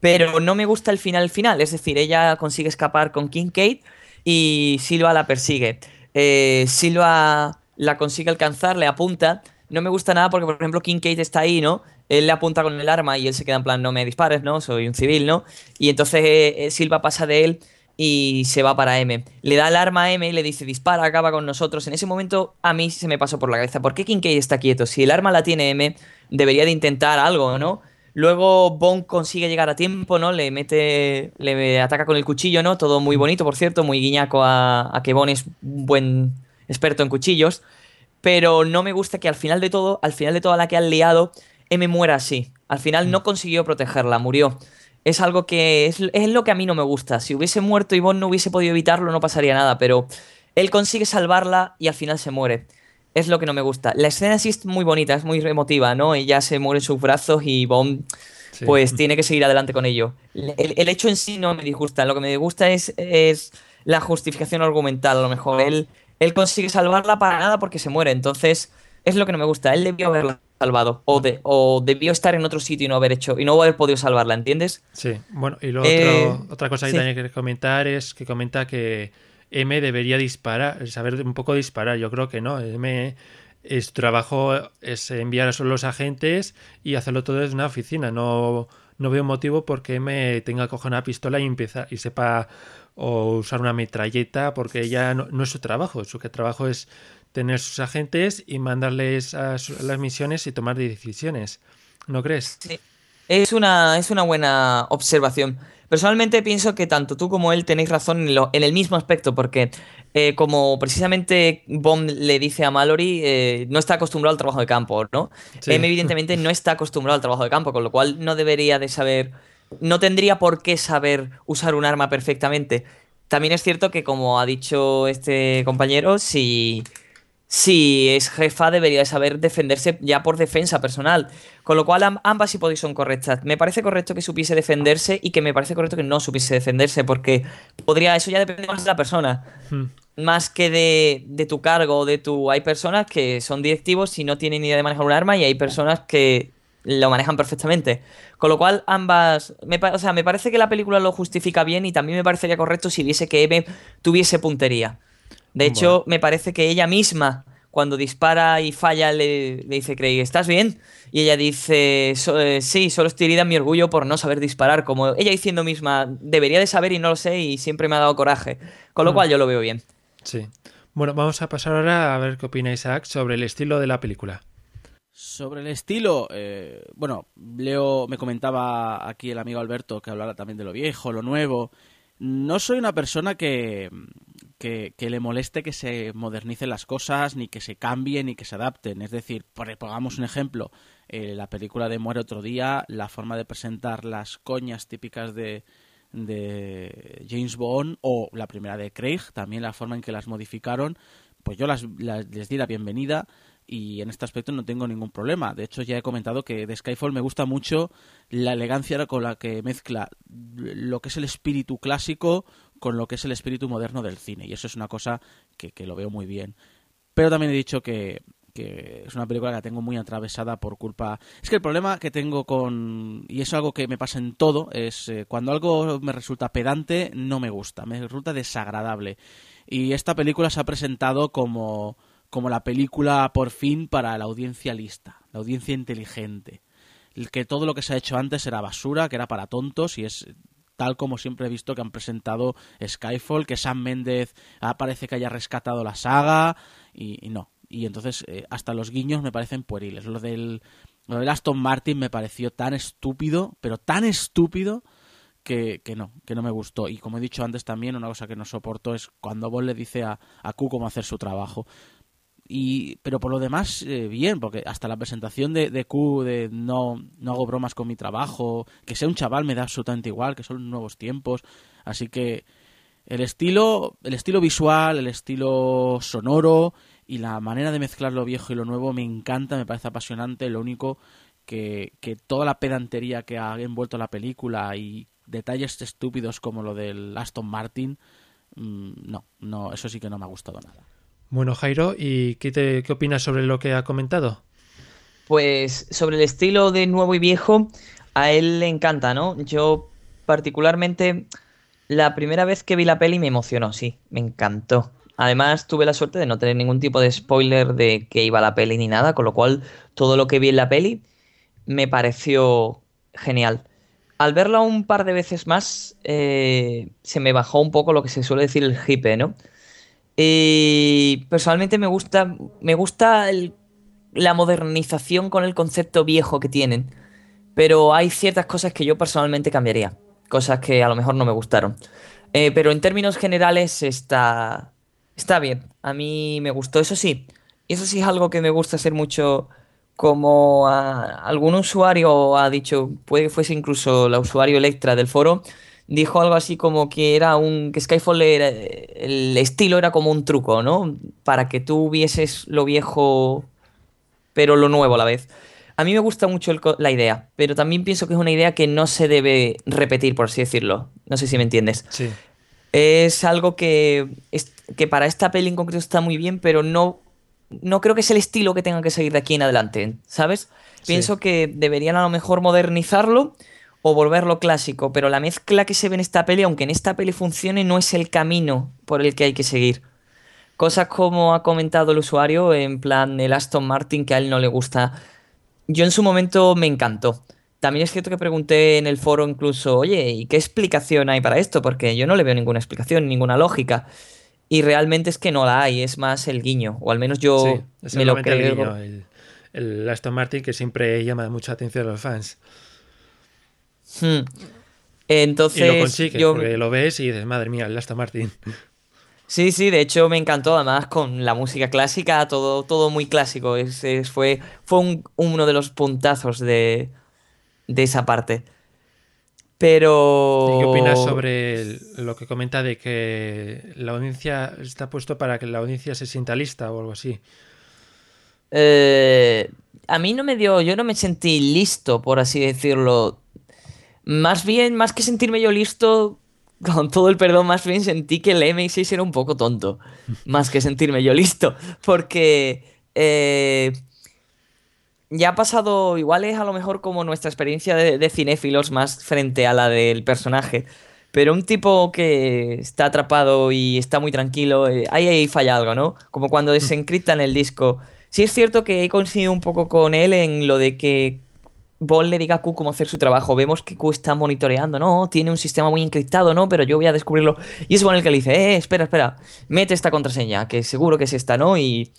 Pero no me gusta el final final. Es decir, ella consigue escapar con Kincaid y Silva la persigue. Eh, Silva la consigue alcanzar, le apunta. No me gusta nada porque, por ejemplo, Kincaid está ahí, ¿no? Él le apunta con el arma y él se queda en plan, no me dispares, ¿no? Soy un civil, ¿no? Y entonces eh, eh, Silva pasa de él y se va para M. Le da el arma a M y le dice, dispara, acaba con nosotros. En ese momento a mí se me pasó por la cabeza, ¿por qué Kincaid está quieto? Si el arma la tiene M, debería de intentar algo, ¿no? Luego Bond consigue llegar a tiempo, ¿no? Le mete, le ataca con el cuchillo, ¿no? Todo muy bonito, por cierto, muy guiñaco a, que Bond es un buen experto en cuchillos. Pero no me gusta que al final de todo, al final de toda la que han liado, M muera así. Al final no consiguió protegerla, murió. Es algo que es, es lo que a mí no me gusta. Si hubiese muerto y Bond no hubiese podido evitarlo, no pasaría nada, pero él consigue salvarla y al final se muere. Es lo que no me gusta. La escena sí es muy bonita, es muy emotiva, ¿no? Ella se muere en sus brazos y Bond Sí. pues tiene que seguir adelante con ello. El, el hecho en sí no me disgusta, lo que me disgusta es, es la justificación argumental, a lo mejor. Él, él consigue salvarla para nada porque se muere, entonces es lo que no me gusta. Él debió haberla salvado o, de, o debió estar en otro sitio y no haber hecho y no haber podido salvarla, ¿entiendes? Sí, bueno, y Eh, otro- otra cosa que sí. también quiero comentar es que comenta que M debería disparar, saber un poco disparar. Yo creo que no. M, es su trabajo es enviar a solo los agentes y hacerlo todo desde una oficina. No, no veo motivo porque M tenga que coger una pistola y empieza y sepa o usar una metralleta porque ya no, no es su trabajo. Su que trabajo es tener sus agentes y mandarles a, las misiones y tomar decisiones. ¿No crees? Sí. Es una, es una buena observación. Personalmente pienso que tanto tú como él tenéis razón en, lo- en el mismo aspecto, porque eh, como precisamente Bond le dice a Mallory, eh, no está acostumbrado al trabajo de campo, ¿no? Sí. M evidentemente no está acostumbrado al trabajo de campo, con lo cual no debería de saber, no tendría por qué saber usar un arma perfectamente. También es cierto que como ha dicho este compañero, si, si es jefa debería de saber defenderse ya por defensa personal. Con lo cual am- ambas hipótesis son correctas. Me parece correcto que supiese defenderse y que me parece correcto que no supiese defenderse porque podría, eso ya depende más de la persona. Hmm. Más que de, de tu cargo o de tu... Hay personas que son directivos y no tienen ni idea de manejar un arma y hay personas que lo manejan perfectamente. Con lo cual ambas... Me, o sea, me parece que la película lo justifica bien y también me parecería correcto si viese que Eve tuviese puntería. De hecho, me parece que ella misma, cuando dispara y falla, le, le dice, Craig, ¿estás bien? Y ella dice, "So- eh, sí, solo estoy herida en mi orgullo por no saber disparar. Como ella diciendo misma, debería de saber y no lo sé y siempre me ha dado coraje. Con lo Mm. cual yo lo veo bien. Sí. Bueno, vamos a pasar ahora a ver qué opina Isaac sobre el estilo de la película. Sobre el estilo, eh, bueno, Leo me comentaba aquí el amigo Alberto que hablara también de lo viejo, lo nuevo. No soy una persona que, que, que le moleste que se modernicen las cosas, ni que se cambien, ni que se adapten. Es decir, pongamos un ejemplo, eh, la película de Muere otro día, la forma de presentar las coñas típicas de, de James Bond o la primera de Craig, también la forma en que las modificaron, pues yo las, las- les di la bienvenida y en este aspecto no tengo ningún problema. De hecho, ya he comentado que de Skyfall me gusta mucho la elegancia con la que mezcla lo que es el espíritu clásico con lo que es el espíritu moderno del cine. Y eso es una cosa que, que lo veo muy bien. Pero también he dicho que, que es una película que la tengo muy atravesada por culpa... Es que el problema que tengo con... Y es algo que me pasa en todo, es eh, cuando algo me resulta pedante, no me gusta, me resulta desagradable. Y esta película se ha presentado como, como la película por fin para la audiencia lista, la audiencia inteligente. El que todo lo que se ha hecho antes era basura, que era para tontos y es tal como siempre he visto que han presentado Skyfall, que Sam Méndez ah, parece que haya rescatado la saga y, no. Y entonces eh, hasta los guiños me parecen pueriles. Lo del, lo del Aston Martin me pareció tan estúpido, pero tan estúpido que, que no, que no me gustó. Y como he dicho antes también, una cosa que no soporto es cuando Bond le dice a, a Q cómo hacer su trabajo. Y, pero por lo demás, eh, bien, porque hasta la presentación de, de Q, de no, no hago bromas con mi trabajo, que sea un chaval me da absolutamente igual, que son nuevos tiempos. Así que el estilo, el estilo visual, el estilo sonoro y la manera de mezclar lo viejo y lo nuevo me encanta, me parece apasionante. Lo único que, que toda la pedantería que ha envuelto la película y detalles estúpidos como lo del Aston Martin, mm, no, no, eso sí que no me ha gustado nada. Bueno, Jairo, ¿y qué, opinas sobre lo que ha comentado? Pues sobre el estilo de nuevo y viejo, a él le encanta, ¿no? Yo particularmente, la primera vez que vi la peli me emocionó, sí, me encantó. Además, tuve la suerte de no tener ningún tipo de spoiler de que iba la peli ni nada, con lo cual todo lo que vi en la peli me pareció genial. Al verla un par de veces más, eh, se me bajó un poco lo que se suele decir el hipe, ¿no? Y personalmente me gusta, me gusta la modernización con el concepto viejo que tienen. Pero hay ciertas cosas que yo personalmente cambiaría. Cosas que a lo mejor no me gustaron. Eh, pero en términos generales está, está bien. A mí me gustó. Eso sí, eso sí es algo que me gusta hacer mucho como algún usuario ha dicho, puede que fuese incluso la usuario Electra del foro, dijo algo así como que era un que Skyfall era, el estilo era como un truco, ¿no? Para que tú vieses lo viejo pero lo nuevo a la vez. A mí me gusta mucho la idea, pero también pienso que es una idea que no se debe repetir, por así decirlo. No sé si me entiendes. Sí. Es algo que, que para esta peli en concreto está muy bien, pero no, no creo que es el estilo que tenga que seguir de aquí en adelante, ¿sabes? Pienso que deberían a lo mejor modernizarlo o volverlo clásico, pero la mezcla que se ve en esta peli, aunque en esta peli funcione, no es el camino por el que hay que seguir. Cosas como ha comentado el usuario, en plan el Aston Martin, que a él no le gusta. Yo en su momento me encantó. También es cierto que pregunté en el foro incluso, oye, ¿y qué explicación hay para esto? Porque yo no le veo ninguna explicación, ninguna lógica. Y realmente es que no la hay, es más el guiño, o al menos yo me lo creo. El, el, Aston Martin que siempre llama mucha atención a los fans. Hmm. Entonces, y lo consigues, porque lo ves y dices, madre mía, el Aston Martin. Sí, sí, de hecho me encantó, además con la música clásica, todo, todo muy clásico. Es, fue fue uno de los puntazos de, de esa parte. Pero. ¿Y qué opinas sobre lo que comenta de que la audiencia está puesto para que la audiencia se sienta lista o algo así? Eh, a mí no me dio. Yo no me sentí listo, por así decirlo. Más bien, más que sentirme yo listo, con todo el perdón, más bien sentí que el MX6 era un poco tonto. Más que sentirme yo listo. Porque. Eh, ya ha pasado, igual es a lo mejor como nuestra experiencia de, cinéfilos más frente a la del personaje. Pero un tipo que está atrapado y está muy tranquilo, eh, ahí, ahí falla algo, ¿no? Como cuando desencriptan el disco. Sí es cierto que he coincidido un poco con él en lo de que Ball le diga a Q cómo hacer su trabajo. Vemos que Q está monitoreando, ¿no? Tiene un sistema muy encriptado, ¿no? Pero yo voy a descubrirlo. Y es Bond el que le dice, eh, espera, espera, mete esta contraseña, que seguro que es esta, ¿no? Y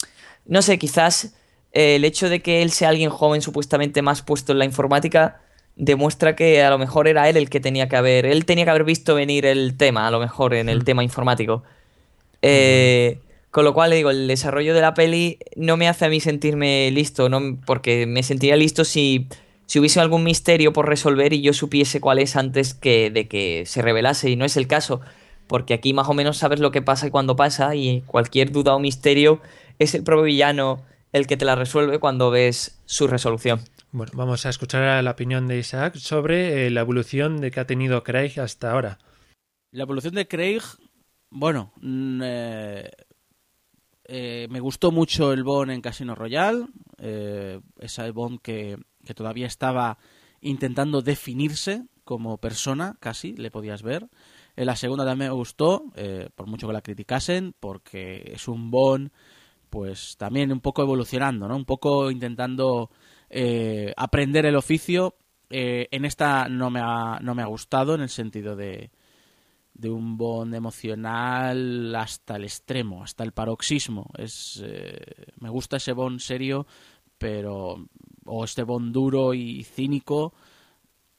no sé, quizás eh, el hecho de que él sea alguien joven supuestamente más puesto en la informática demuestra que a lo mejor era él el que tenía que haber, él tenía que haber visto venir el tema, a lo mejor en el tema informático. Eh, con lo cual, digo, el desarrollo de la peli no me hace a mí sentirme listo, no, porque me sentiría listo si, si hubiese algún misterio por resolver y yo supiese cuál es antes que, de que se revelase, y no es el caso, porque aquí más o menos sabes lo que pasa y cuando pasa, y cualquier duda o misterio es el propio villano el que te la resuelve cuando ves su resolución. Bueno, vamos a escuchar la opinión de Isaac sobre eh, la evolución de que ha tenido Craig hasta ahora. La evolución de Craig, bueno, mm, eh, eh, me gustó mucho el Bond en Casino Royale, ese Bond que, que todavía estaba intentando definirse como persona, casi, le podías ver. En la segunda también me gustó, por mucho que la criticasen, porque es un Bond pues también un poco evolucionando, ¿no? Un poco intentando eh, aprender el oficio. Eh, en esta no me, ha, no me ha gustado en el sentido de, de un bond emocional hasta el extremo, hasta el paroxismo. Es, eh, me gusta ese bond serio, pero o este bond duro y cínico,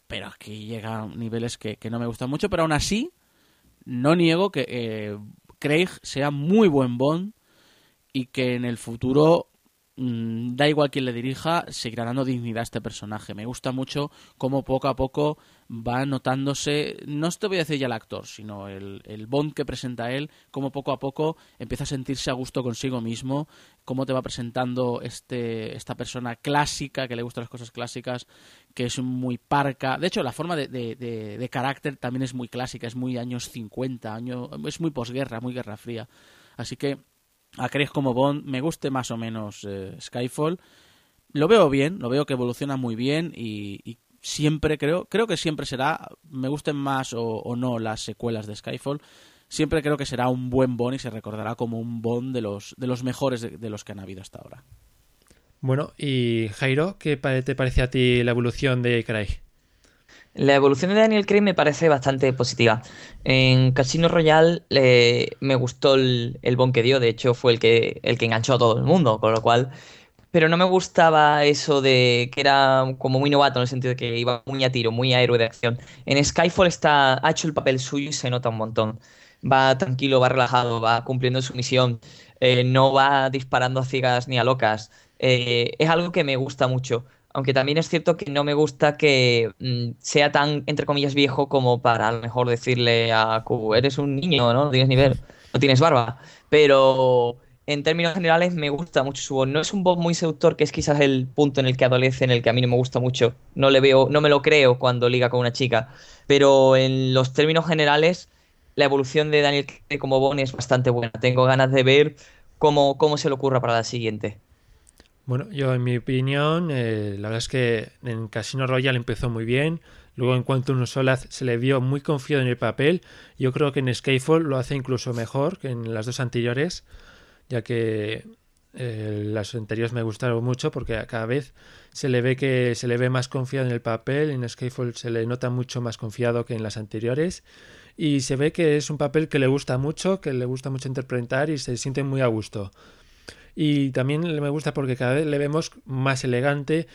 pero aquí llega a niveles que, que no me gustan mucho, pero aún así no niego que Craig sea muy buen bond y que en el futuro mm, da igual quién le dirija, seguirá dando dignidad a este personaje. Me gusta mucho cómo poco a poco va notándose, no te voy a decir ya el actor, sino el, el Bond que presenta él, cómo poco a poco empieza a sentirse a gusto consigo mismo, cómo te va presentando este, esta persona clásica, que le gustan las cosas clásicas, que es muy parca. De hecho, la forma de, de, de carácter también es muy clásica, es muy años 50, año, es muy posguerra, muy guerra fría. Así que a Craig como Bond, me guste más o menos eh, Skyfall. Lo veo bien, lo veo que evoluciona muy bien y, siempre creo, creo que siempre será, me gusten más o, no las secuelas de Skyfall, siempre creo que será un buen Bond y se recordará como un Bond de los, de los mejores de los que han habido hasta ahora. Bueno, y Jairo, ¿qué te parece a ti la evolución de Craig? La evolución de Daniel Craig me parece bastante positiva. En Casino Royale me gustó el, el bon que dio, de hecho fue el que, el que enganchó a todo el mundo, con lo cual... Pero no me gustaba eso de que era como muy novato en el sentido de que iba muy a tiro, muy a héroe de acción. En Skyfall está, ha hecho el papel suyo y se nota un montón. va tranquilo, va relajado, va cumpliendo su misión, eh, no va disparando a ciegas ni a locas. Eh, es algo que me gusta mucho. Aunque también es cierto que no me gusta que mm, sea tan, entre comillas, viejo como para a lo mejor decirle a Q, eres un niño, ¿no? No tienes nivel, no tienes barba. Pero en términos generales me gusta mucho su voz. No es un voz muy seductor, que es quizás el punto en el que adolece, en el que a mí no me gusta mucho. No le veo, no me lo creo cuando liga con una chica. Pero en los términos generales, la evolución de Daniel como Bond es bastante buena. Tengo ganas de ver cómo, cómo se le ocurra para la siguiente. Bueno, yo en mi opinión, eh, la verdad es que en Casino Royale empezó muy bien. Luego en cuanto a un Solaz se le vio muy confiado en el papel. Yo creo que en Skyfall lo hace incluso mejor que en las dos anteriores, ya que eh, las anteriores me gustaron mucho porque cada vez se le ve que se le ve más confiado en el papel. En Skyfall se le nota mucho más confiado que en las anteriores. Y se ve que es un papel que le gusta mucho, que le gusta mucho interpretar y se siente muy a gusto. Y también me gusta porque cada vez le vemos más elegante,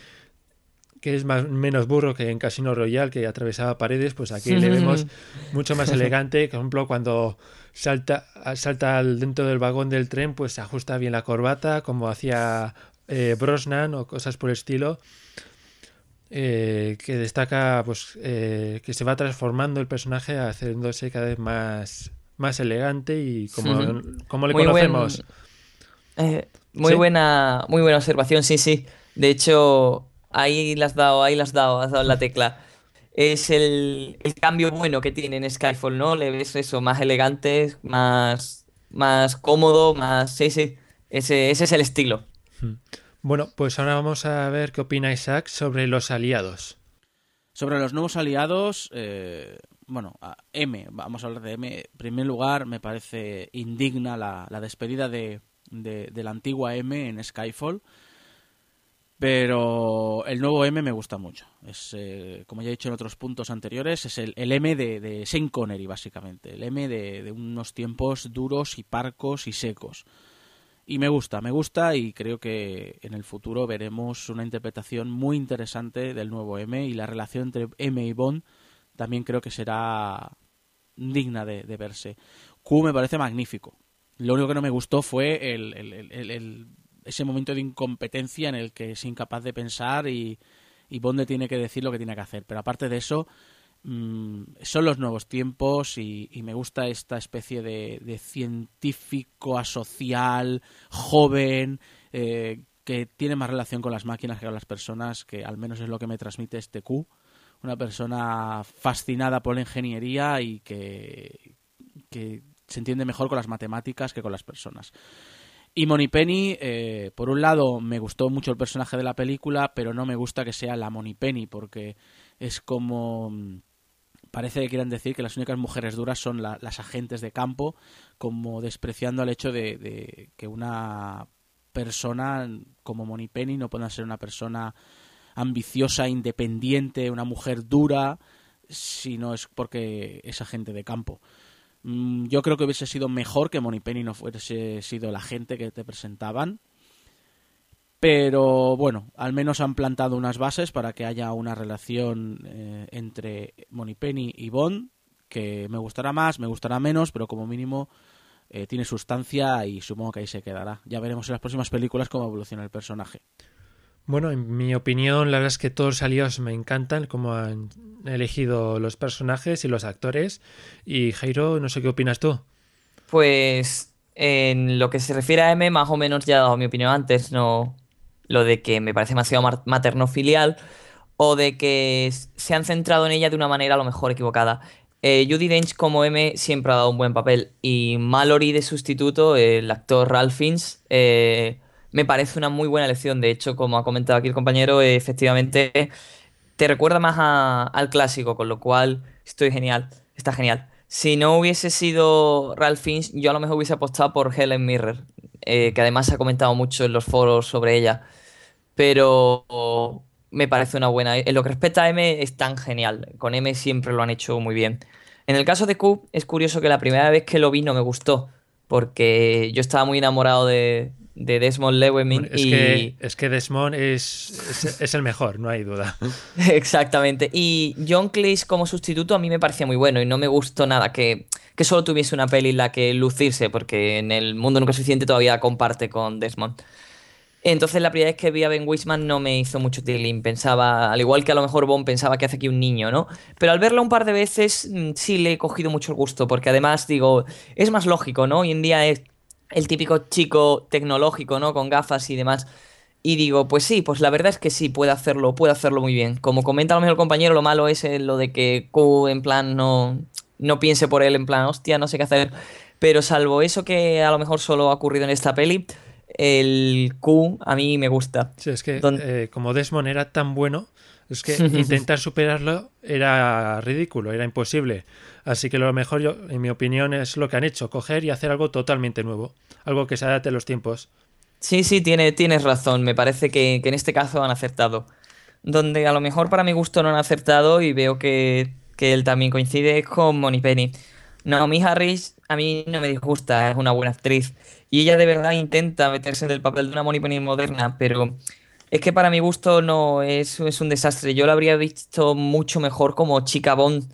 que es más, menos burro que en Casino Royale, que atravesaba paredes, pues aquí le vemos mucho más elegante. Por ejemplo, cuando salta, salta dentro del vagón del tren, pues se ajusta bien la corbata, como hacía eh, Brosnan o cosas por el estilo. Eh, que destaca pues eh, que se va transformando el personaje haciéndose cada vez más, más elegante y como, como le conocemos. Eh, muy buena, muy buena observación, sí, sí. De hecho, ahí las has dado, ahí las has dado, has dado la tecla. Es el, cambio bueno que tiene en Skyfall, ¿no? Le ves eso, más elegante, más, más cómodo, más. Sí, sí. Ese, ese es el estilo. Hmm. Bueno, pues ahora vamos a ver qué opina Isaac sobre los aliados. Sobre los nuevos aliados, eh, bueno, M, vamos a hablar de M. En primer lugar, me parece indigna la despedida de, de, la antigua M en Skyfall. Pero el nuevo M me gusta mucho. Es, eh, como ya he dicho en otros puntos anteriores, es el, M de, de Connery, básicamente. El M de, unos tiempos duros y parcos y secos. Y me gusta, me gusta y creo que en el futuro veremos una interpretación muy interesante del nuevo M y la relación entre M y Bond también creo que será digna de verse. Q me parece magnífico. Lo único que no me gustó fue el, ese momento de incompetencia en el que es incapaz de pensar y, y Bond tiene que decir lo que tiene que hacer. Pero aparte de eso, mm, son los nuevos tiempos y, me gusta esta especie de, científico asocial, joven, eh, que tiene más relación con las máquinas que con las personas, que al menos es lo que me transmite este Q. Una persona fascinada por la ingeniería y que se entiende mejor con las matemáticas que con las personas. Y Penny, eh, por un lado, me gustó mucho el personaje de la película, pero no me gusta que sea la Penny, porque es como. Mm, parece que quieren decir que las únicas mujeres duras son las agentes de campo, como despreciando el hecho de, que una persona como Penny no pueda ser una persona ambiciosa, independiente, una mujer dura, si no es porque es agente de campo. Mm, yo creo que hubiese sido mejor que Penny no fuese sido la gente que te presentaban. Pero bueno, al menos han plantado unas bases para que haya una relación eh, entre Penny y Bond que me gustará más, me gustará menos, pero como mínimo eh, tiene sustancia y supongo que ahí se quedará. Ya veremos en las próximas películas cómo evoluciona el personaje. Bueno, en mi opinión, la verdad es que todos los aliados me encantan, como han elegido los personajes y los actores. Y Jairo, no sé qué opinas tú. Pues en lo que se refiere a M, más o menos ya he dado mi opinión antes, no lo de que me parece demasiado materno-filial o de que se han centrado en ella de una manera a lo mejor equivocada. Eh, Judy Dench como M siempre ha dado un buen papel y Mallory de sustituto, el actor Ralph Fiennes, eh, me parece una muy buena elección. De hecho, como ha comentado aquí el compañero, efectivamente te recuerda más al clásico, con lo cual estoy genial, está genial. Si no hubiese sido Ralph Fiennes, yo a lo mejor hubiese apostado por Helen Mirror, eh, que además se ha comentado mucho en los foros sobre ella. Pero me parece una buena. En lo que respecta a M, es tan genial. Con M siempre lo han hecho muy bien. En el caso de Q, es curioso que la primera vez que lo vi no me gustó, porque yo estaba muy enamorado de, de Desmond Llewellyn. es, que, es que Desmond es, es, el mejor, no hay duda. Exactamente. Y John Cleese como sustituto a mí me parecía muy bueno y no me gustó nada que, que solo tuviese una peli en la que lucirse, porque en el mundo nunca suficiente todavía comparte con Desmond. Entonces la primera vez que vi a Ben Wisman no me hizo mucho tiling. Pensaba, al igual que a lo mejor Bond pensaba que hace aquí un niño, ¿no? Pero al verlo un par de veces mm, sí le he cogido mucho el gusto, porque además digo, es más lógico, ¿no? Hoy en día es el típico chico tecnológico, ¿no? Con gafas y demás. Y digo, pues sí, pues la verdad es que sí, puede hacerlo, puede hacerlo muy bien. Como comenta a lo mejor el compañero, lo malo es eh, lo de que Q en plan no, no piense por él, en plan, hostia, no sé qué hacer. Pero salvo eso que a lo mejor solo ha ocurrido en esta peli, el Q a mí me gusta. Sí, es que eh, como Desmond era tan bueno, es que intentar superarlo era ridículo, era imposible. Así que lo mejor, yo, en mi opinión, es lo que han hecho, coger y hacer algo totalmente nuevo, algo que se adapte a los tiempos. Sí, sí, tiene, tienes razón. Me parece que, que, en este caso han acertado. Donde a lo mejor para mi gusto no han acertado y veo que, que él también coincide con Moni Penny. Naomi Harris a mí no me disgusta, es una buena actriz. Y ella de verdad intenta meterse en el papel de una Moni Penny moderna, pero es que para mi gusto no es, es un desastre. Yo la habría visto mucho mejor como chica Bond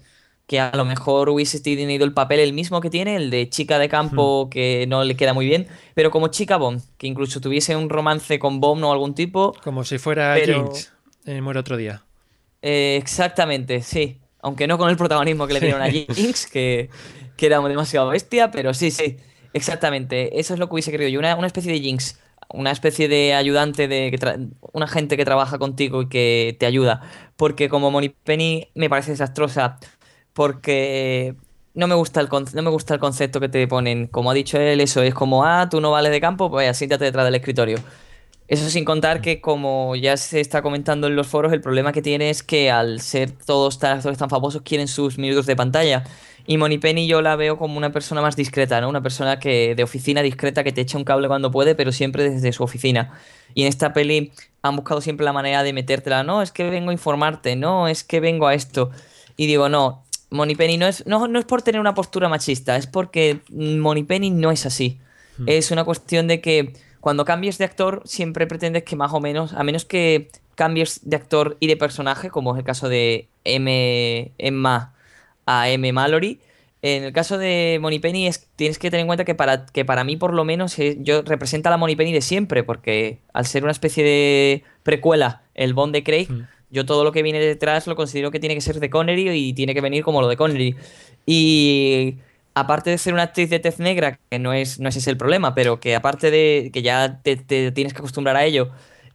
que a lo mejor hubiese tenido el papel el mismo que tiene, el de chica de campo, hmm. que no le queda muy bien, pero como chica Bond, que incluso tuviese un romance con Bond o algún tipo. Como si fuera Jinx, Muere otro día. Eh, exactamente, sí. Aunque no con el protagonismo que le dieron a Jinx, que, que era demasiado bestia, pero sí, sí, exactamente. Eso es lo que hubiese querido yo, una, una especie de Jinx una especie de ayudante, de una gente que trabaja contigo y que te ayuda. Porque como Moni Penny me parece desastrosa porque no me gusta el no me gusta el concepto que te ponen. Como ha dicho él, eso es como, ah, tú no vales de campo, pues siéntate detrás del escritorio. Eso sin contar que, como ya se está comentando en los foros, el problema que tiene es que al ser todos tan actores tan famosos quieren sus minutos de pantalla. Y Penny yo la veo como una persona más discreta, ¿no? Una persona que de oficina discreta que te echa un cable cuando puede, pero siempre desde su oficina. Y en esta peli han buscado siempre la manera de metértela, no, es que vengo a informarte, no, es que vengo a esto. Y digo, no, Penny no es, no, no es por tener una postura machista, es porque Penny no es así. Hmm. Es una cuestión de que cuando cambies de actor siempre pretendes que más o menos, a menos que cambies de actor y de personaje, como es el caso de M, Emma a M. Mallory, en el caso de Penny es, tienes que tener en cuenta que para, que para mí por lo menos eh, yo representa a la Penny de siempre, porque al ser una especie de precuela, el Bond de Craig, hmm. Yo todo lo que viene detrás lo considero que tiene que ser de Connery y tiene que venir como lo de Connery. Y aparte de ser una actriz de tez negra, que no es, no es ese el problema, pero que aparte de que ya te, tienes que acostumbrar a ello,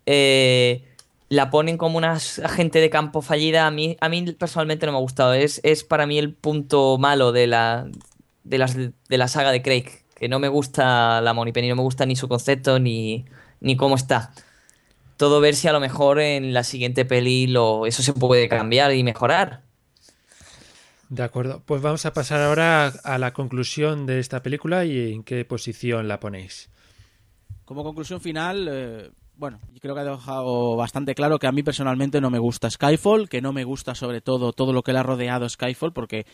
eh, la ponen como una agente de campo fallida, a mí, a mí personalmente no me ha gustado. Es, es para mí el punto malo de la, de, las, de la saga de Craig, que no me gusta la Penny, no me gusta ni su concepto ni, ni cómo está todo ver si a lo mejor en la siguiente peli lo, eso se puede cambiar y mejorar. De acuerdo, pues vamos a pasar ahora a la conclusión de esta película y en qué posición la ponéis. Como conclusión final, eh, bueno, yo creo que ha dejado bastante claro que a mí personalmente no me gusta Skyfall, que no me gusta sobre todo todo lo que le ha rodeado Skyfall, porque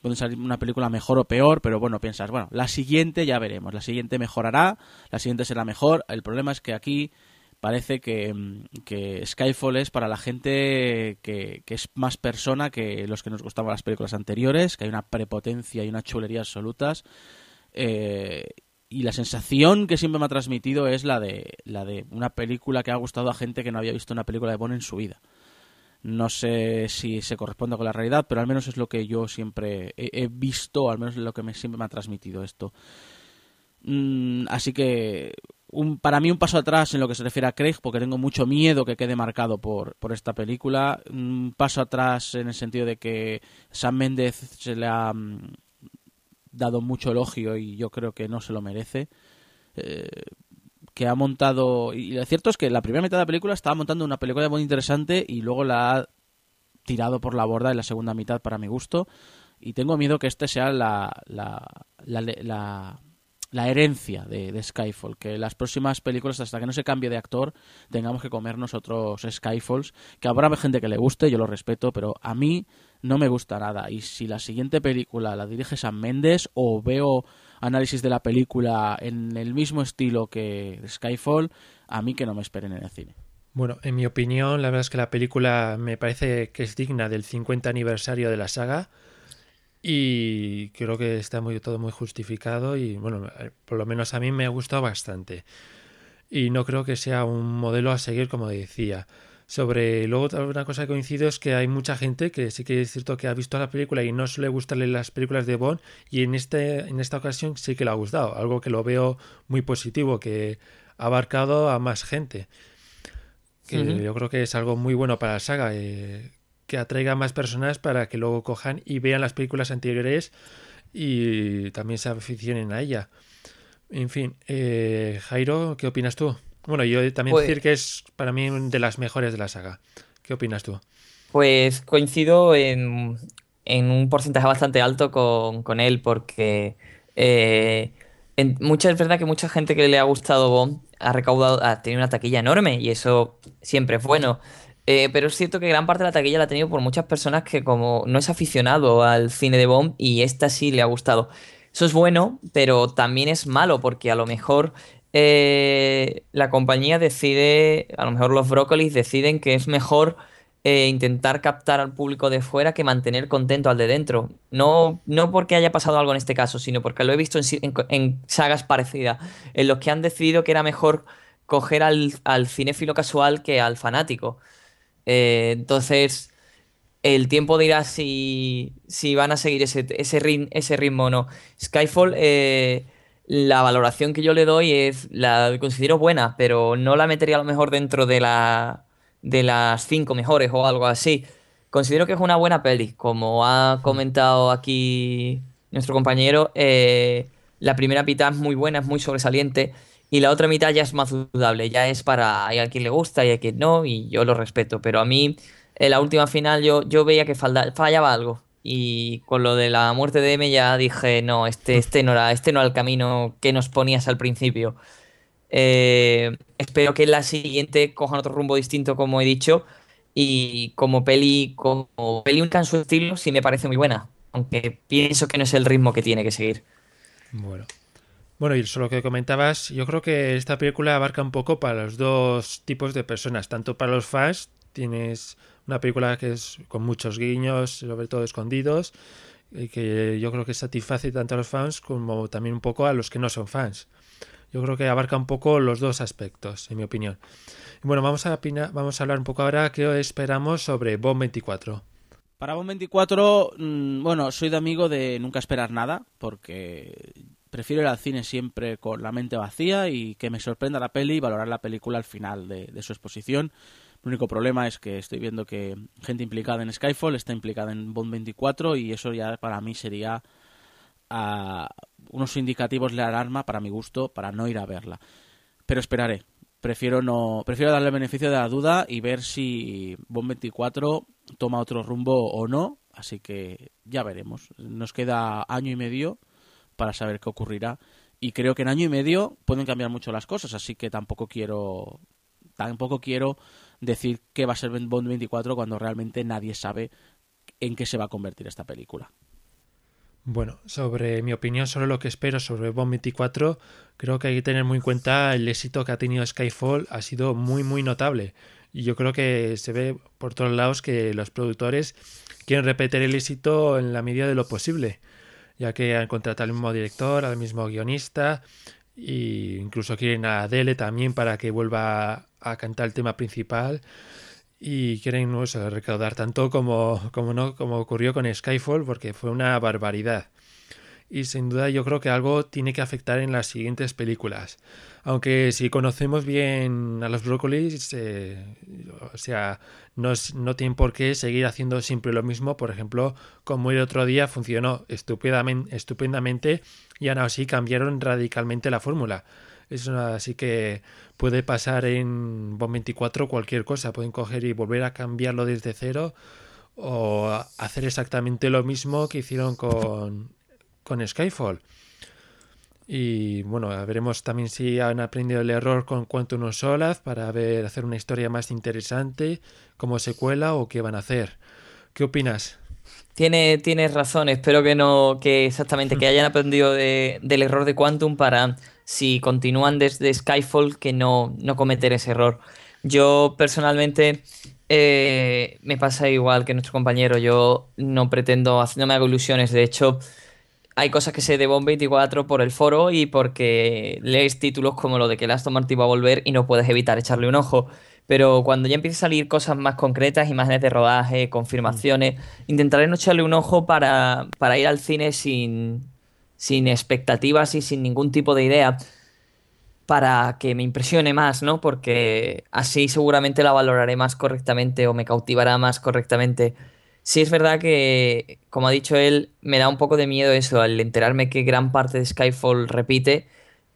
puede salir una película mejor o peor, pero bueno, piensas, bueno, la siguiente ya veremos, la siguiente mejorará, la siguiente será mejor. El problema es que aquí parece que, que, Skyfall es para la gente que, es más persona que los que nos gustaban las películas anteriores, que hay una prepotencia y una chulería absolutas. Eh, y la sensación que siempre me ha transmitido es la de, la de una película que ha gustado a gente que no había visto una película de Bond en su vida. No sé si se corresponde con la realidad, pero al menos es lo que yo siempre he, visto, al menos es lo que me, siempre me ha transmitido esto. Mm, así que un, para mí un paso atrás en lo que se refiere a Craig, porque tengo mucho miedo que quede marcado por, por esta película. Un paso atrás en el sentido de que Sam Méndez se le ha mm, dado mucho elogio y yo creo que no se lo merece. Eh, que ha montado. Y lo cierto es que la primera mitad de la película estaba montando una película muy interesante y luego la ha tirado por la borda en la segunda mitad para mi gusto. Y tengo miedo que este sea la, la, la la herencia de, Skyfall, que las próximas películas, hasta que no se cambie de actor, tengamos que comernos otros Skyfalls, que habrá gente que le guste, yo lo respeto, pero a mí no me gusta nada. Y si la siguiente película la dirige Sam Mendes o veo análisis de la película en el mismo estilo que Skyfall, a mí que no me esperen en el cine. Bueno, en mi opinión, la verdad es que la película me parece que es digna del 50 aniversario de la saga y creo que está muy, todo muy justificado y bueno, por lo menos a mí me ha gustado bastante. Y no creo que sea un modelo a seguir como decía. Sobre luego una cosa que coincido es que hay mucha gente que sí que es cierto que ha visto la película y no suele gustarle las películas de Bond y en este en esta ocasión sí que le ha gustado, algo que lo veo muy positivo, que ha abarcado a más gente. Que yo creo que es algo muy bueno para la saga, eh, que atraiga a más personas para que luego cojan y vean las películas anteriores y también se aficionen a ella. En fin, eh, Jairo, ¿qué opinas tú? Bueno, yo también Pues- decir que es para mí de las mejores de la saga. ¿Qué opinas tú? Pues coincido en, en un porcentaje bastante alto con, con él, porque eh, en, mucha, es verdad que mucha gente que le ha gustado Bond ha recaudado, ha tenido una taquilla enorme y eso siempre es bueno. Eh, pero es cierto que gran parte de la taquilla la ha tenido por muchas personas que como no es aficionado al cine de Bond y esta sí le ha gustado. Eso es bueno, pero también es malo porque a lo mejor eh, la compañía decide, a lo mejor los brócolis deciden que es mejor eh, intentar captar al público de fuera que mantener contento al de dentro. No, no porque haya pasado algo en este caso, sino porque lo he visto en, sagas parecidas, en los que han decidido que era mejor coger al, al cinéfilo casual que al fanático. Eh, entonces, el tiempo dirá si, si van a seguir ese, ese ritmo o no. Skyfall, eh, la valoración que yo le doy es, la considero buena, pero no la metería a lo mejor dentro de la, de las cinco mejores o algo así. Considero que es una buena peli, como ha comentado aquí nuestro compañero. eh, la primera mitad es muy buena, es muy sobresaliente. Y la otra mitad ya es más dudable, ya es para hay a quien le gusta y a quien no, y yo lo respeto. Pero a mí, en la última final, yo, yo veía que fallaba algo. Y con lo de la muerte de M ya dije, no, este, este no era, este no era el camino que nos ponías al principio. Eh, espero que en la siguiente cojan otro rumbo distinto, como he dicho. Y como peli, como peli única en su estilo, sí me parece muy buena. Aunque pienso que no es el ritmo que tiene que seguir. Bueno. Bueno, y sobre lo que comentabas, yo creo que esta película abarca un poco para los dos tipos de personas. Tanto para los fans, tienes una película que es con muchos guiños, sobre todo escondidos, y que yo creo que satisface tanto a los fans como también un poco a los que no son fans. Yo creo que abarca un poco los dos aspectos, en mi opinión. Bueno, vamos a, opina- vamos a hablar un poco ahora qué esperamos sobre Bomb 24. Para 24, mm, bueno, soy de amigo de nunca esperar nada, porque prefiero ir al cine siempre con la mente vacía y que me sorprenda la peli y valorar la película al final de su exposición. El único problema es que estoy viendo que gente implicada en Skyfall está implicada en Bond 24 y eso ya para mí sería ah, unos indicativos de alarma para mi gusto para no ir a verla. Pero esperaré. Prefiero no, prefiero darle beneficio de la duda y ver si Bond 24 toma otro rumbo o no. Así que ya veremos. Nos queda año y medio para saber qué ocurrirá. Y creo que en año y medio pueden cambiar mucho las cosas. Así que tampoco quiero, tampoco quiero decir que va a ser Bond 24 cuando realmente nadie sabe en qué se va a convertir esta película. Bueno, sobre mi opinión sobre lo que espero sobre Bomb 24, creo que hay que tener muy en cuenta el éxito que ha tenido Skyfall, ha sido muy muy notable. Y yo creo que se ve por todos lados que los productores quieren repetir el éxito en la medida de lo posible, ya que han contratado al mismo director, al mismo guionista, e incluso quieren a Adele también para que vuelva a cantar el tema principal. Y quieren recaudar tanto como, como no como ocurrió con Skyfall porque fue una barbaridad y sin duda yo creo que algo tiene que afectar en las siguientes películas. Aunque si conocemos bien a los brócolis eh, o sea no, es- no tienen por qué seguir haciendo siempre lo mismo. Por ejemplo como el otro día funcionó estupendamente, y aún así cambiaron radicalmente la fórmula. Eso así que puede pasar en Bomb 24 cualquier cosa. Pueden coger y volver a cambiarlo desde cero o hacer exactamente lo mismo que hicieron con, con Skyfall. Y bueno, veremos también si han aprendido el error con Quantum of Solace para ver, hacer una historia más interesante como secuela o qué van a hacer. ¿Qué opinas? Tiene, tienes razón, espero que no, que exactamente, que hayan aprendido de- del error de Quantum para, si continúan desde Skyfall, que no, no cometer ese error. Yo personalmente eh, me pasa igual que nuestro compañero. Yo no pretendo, no me hago ilusiones. De hecho, hay cosas que sé de Bomb 24 por el foro y porque lees títulos como lo de que el Aston Martin va a volver y no puedes evitar echarle un ojo. Pero cuando ya empiecen a salir cosas más concretas, imágenes de rodaje, confirmaciones, intentaré no echarle un ojo para, para ir al cine sin, sin expectativas y sin ningún tipo de idea para que me impresione más, ¿no? Porque así seguramente la valoraré más correctamente o me cautivará más correctamente. Sí es verdad que, como ha dicho él, me da un poco de miedo eso, al enterarme que gran parte de Skyfall repite,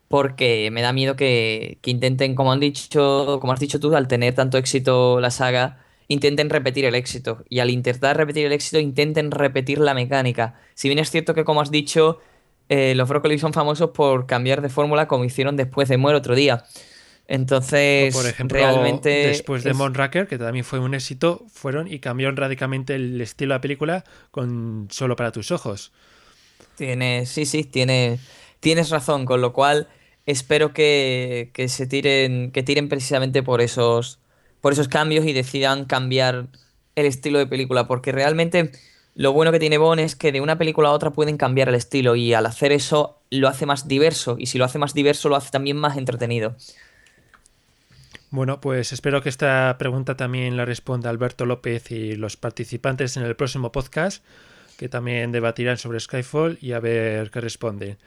porque me da miedo que, que intenten, como han dicho, como has dicho tú, al tener tanto éxito la saga, intenten repetir el éxito. Y al intentar repetir el éxito, intenten repetir la mecánica. Si bien es cierto que, como has dicho, eh, los brócolis son famosos por cambiar de fórmula como hicieron después de Muere otro día. Entonces, por ejemplo, realmente. después de es- Moonraker, que también fue un éxito, fueron y cambiaron radicalmente el estilo de la película con Solo para tus ojos. Tienes, sí, sí, tienes, tienes razón, con lo cual espero que, que se tiren, que tiren precisamente por esos, por esos cambios y decidan cambiar el estilo de película, porque realmente lo bueno que tiene Bond es que de una película a otra pueden cambiar el estilo y al hacer eso lo hace más diverso y si lo hace más diverso lo hace también más entretenido. Bueno, pues espero que esta pregunta también la responda Alberto López y los participantes en el próximo podcast, que también debatirán sobre Skyfall y a ver qué responden.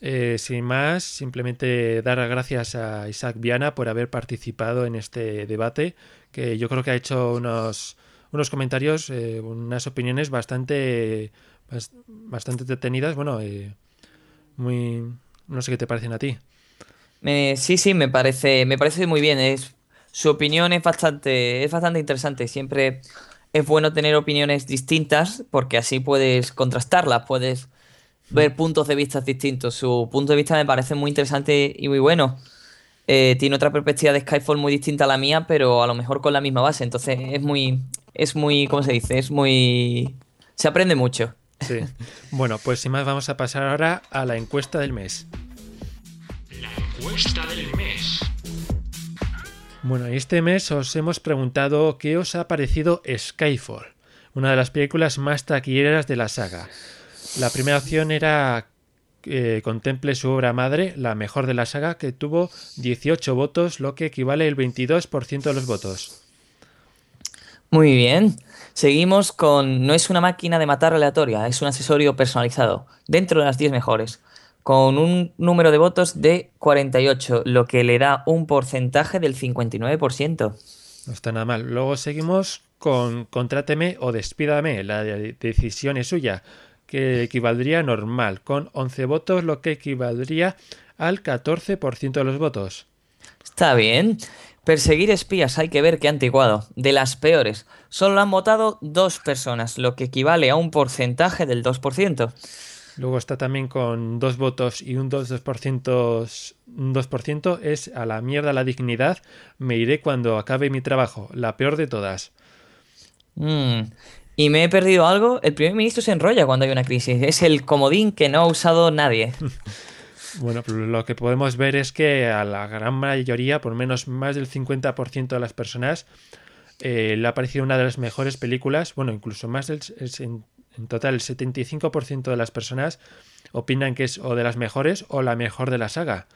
Eh, sin más, simplemente dar las gracias a Isaac Viana por haber participado en este debate, que yo creo que ha hecho unos, unos comentarios, eh, unas opiniones bastante, bas- bastante detenidas, bueno, eh, muy... no sé qué te parecen a ti. Me- sí, sí, me parece, me parece muy bien. Es, su opinión es bastante, es bastante interesante. Siempre es bueno tener opiniones distintas porque así puedes contrastarlas, puedes ver puntos de vista distintos. Su punto de vista me parece muy interesante y muy bueno. Eh, tiene otra perspectiva de Skyfall muy distinta a la mía, pero a lo mejor con la misma base. Entonces es muy, es muy, ¿cómo se dice? Es muy, se aprende mucho. Sí. Bueno, pues sin más vamos a pasar ahora a la encuesta del mes. Encuesta del mes. Bueno, este mes os hemos preguntado qué os ha parecido Skyfall, una de las películas más taquilleras de la saga. La primera opción era que contemple su obra madre, la mejor de la saga, que tuvo 18 votos, lo que equivale al 22% de los votos. Muy bien. Seguimos con No es una máquina de matar aleatoria, es un accesorio personalizado, dentro de las 10 mejores, con un número de votos de 48, lo que le da un porcentaje del 59%. No está nada mal. Luego seguimos con Contráteme o Despídame, la de- decisión es suya, que equivaldría a normal, con 11 votos, lo que equivaldría al 14% de los votos. Está bien. Perseguir espías hay que ver qué anticuado. De las peores. Solo lo han votado dos personas, lo que equivale a un porcentaje del 2%. Luego está también con dos votos y un 2%, un 2% es a la mierda la dignidad, me iré cuando acabe mi trabajo, la peor de todas. Mm. Y me he perdido algo. El primer ministro se enrolla cuando hay una crisis. Es el comodín que no ha usado nadie. Bueno, lo que podemos ver es que a la gran mayoría, por menos más del 50% de las personas, eh, le ha parecido una de las mejores películas, bueno, incluso más del, en, total el 75% de las personas opinan que es o de las mejores o la mejor de la saga.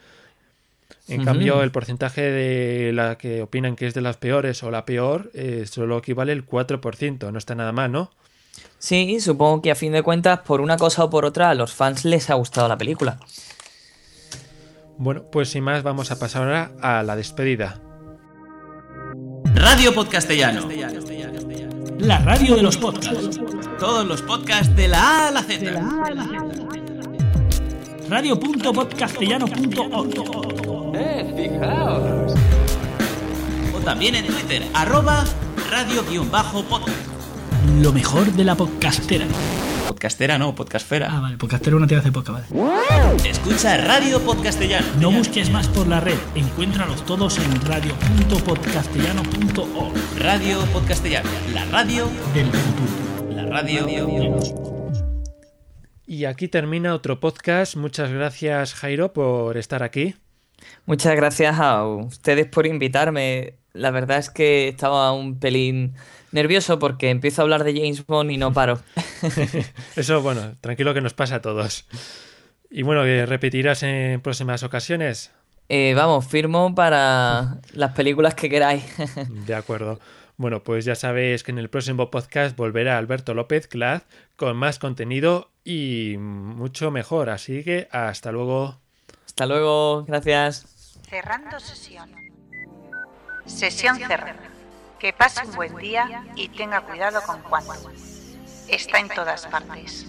En cambio, el porcentaje de la que opinan que es de las peores o la peor eh, solo equivale el 4%. No está nada mal, ¿no? Sí, supongo que a fin de cuentas, por una cosa o por otra, a los fans les ha gustado la película. Bueno, pues sin más, vamos a pasar ahora a la despedida. Radio Podcastellano. La radio de los podcasts. Todos los podcasts de la A a la Z. Radio.podcastellano.org. O también en Twitter, arroba radio-podcast. Lo mejor de la podcastera. Podcastera no, podcastfera. Ah, vale, podcastero no te hace podcast, vale. Escucha Radio Podcastellano. No busques más por la red, encuéntralos todos en radio.podcastellano.org. Radio Podcastellano. La radio, Del futuro. la radio. Y aquí termina otro podcast. Muchas gracias, Jairo, por estar aquí. Muchas gracias a ustedes por invitarme. La verdad es que estaba un pelín nervioso porque empiezo a hablar de James Bond y no paro. Eso, bueno, tranquilo que nos pasa a todos. Y bueno, ¿que ¿repetirás en próximas ocasiones? Eh, vamos, firmo para las películas que queráis. De acuerdo. Bueno, pues ya sabéis que en el próximo podcast volverá Alberto López Glad con más contenido y mucho mejor. Así que hasta luego. Hasta luego, gracias. Cerrando sesión. Sesión cerrada. Que pase un buen día y tenga cuidado con cuánto. Está en todas partes.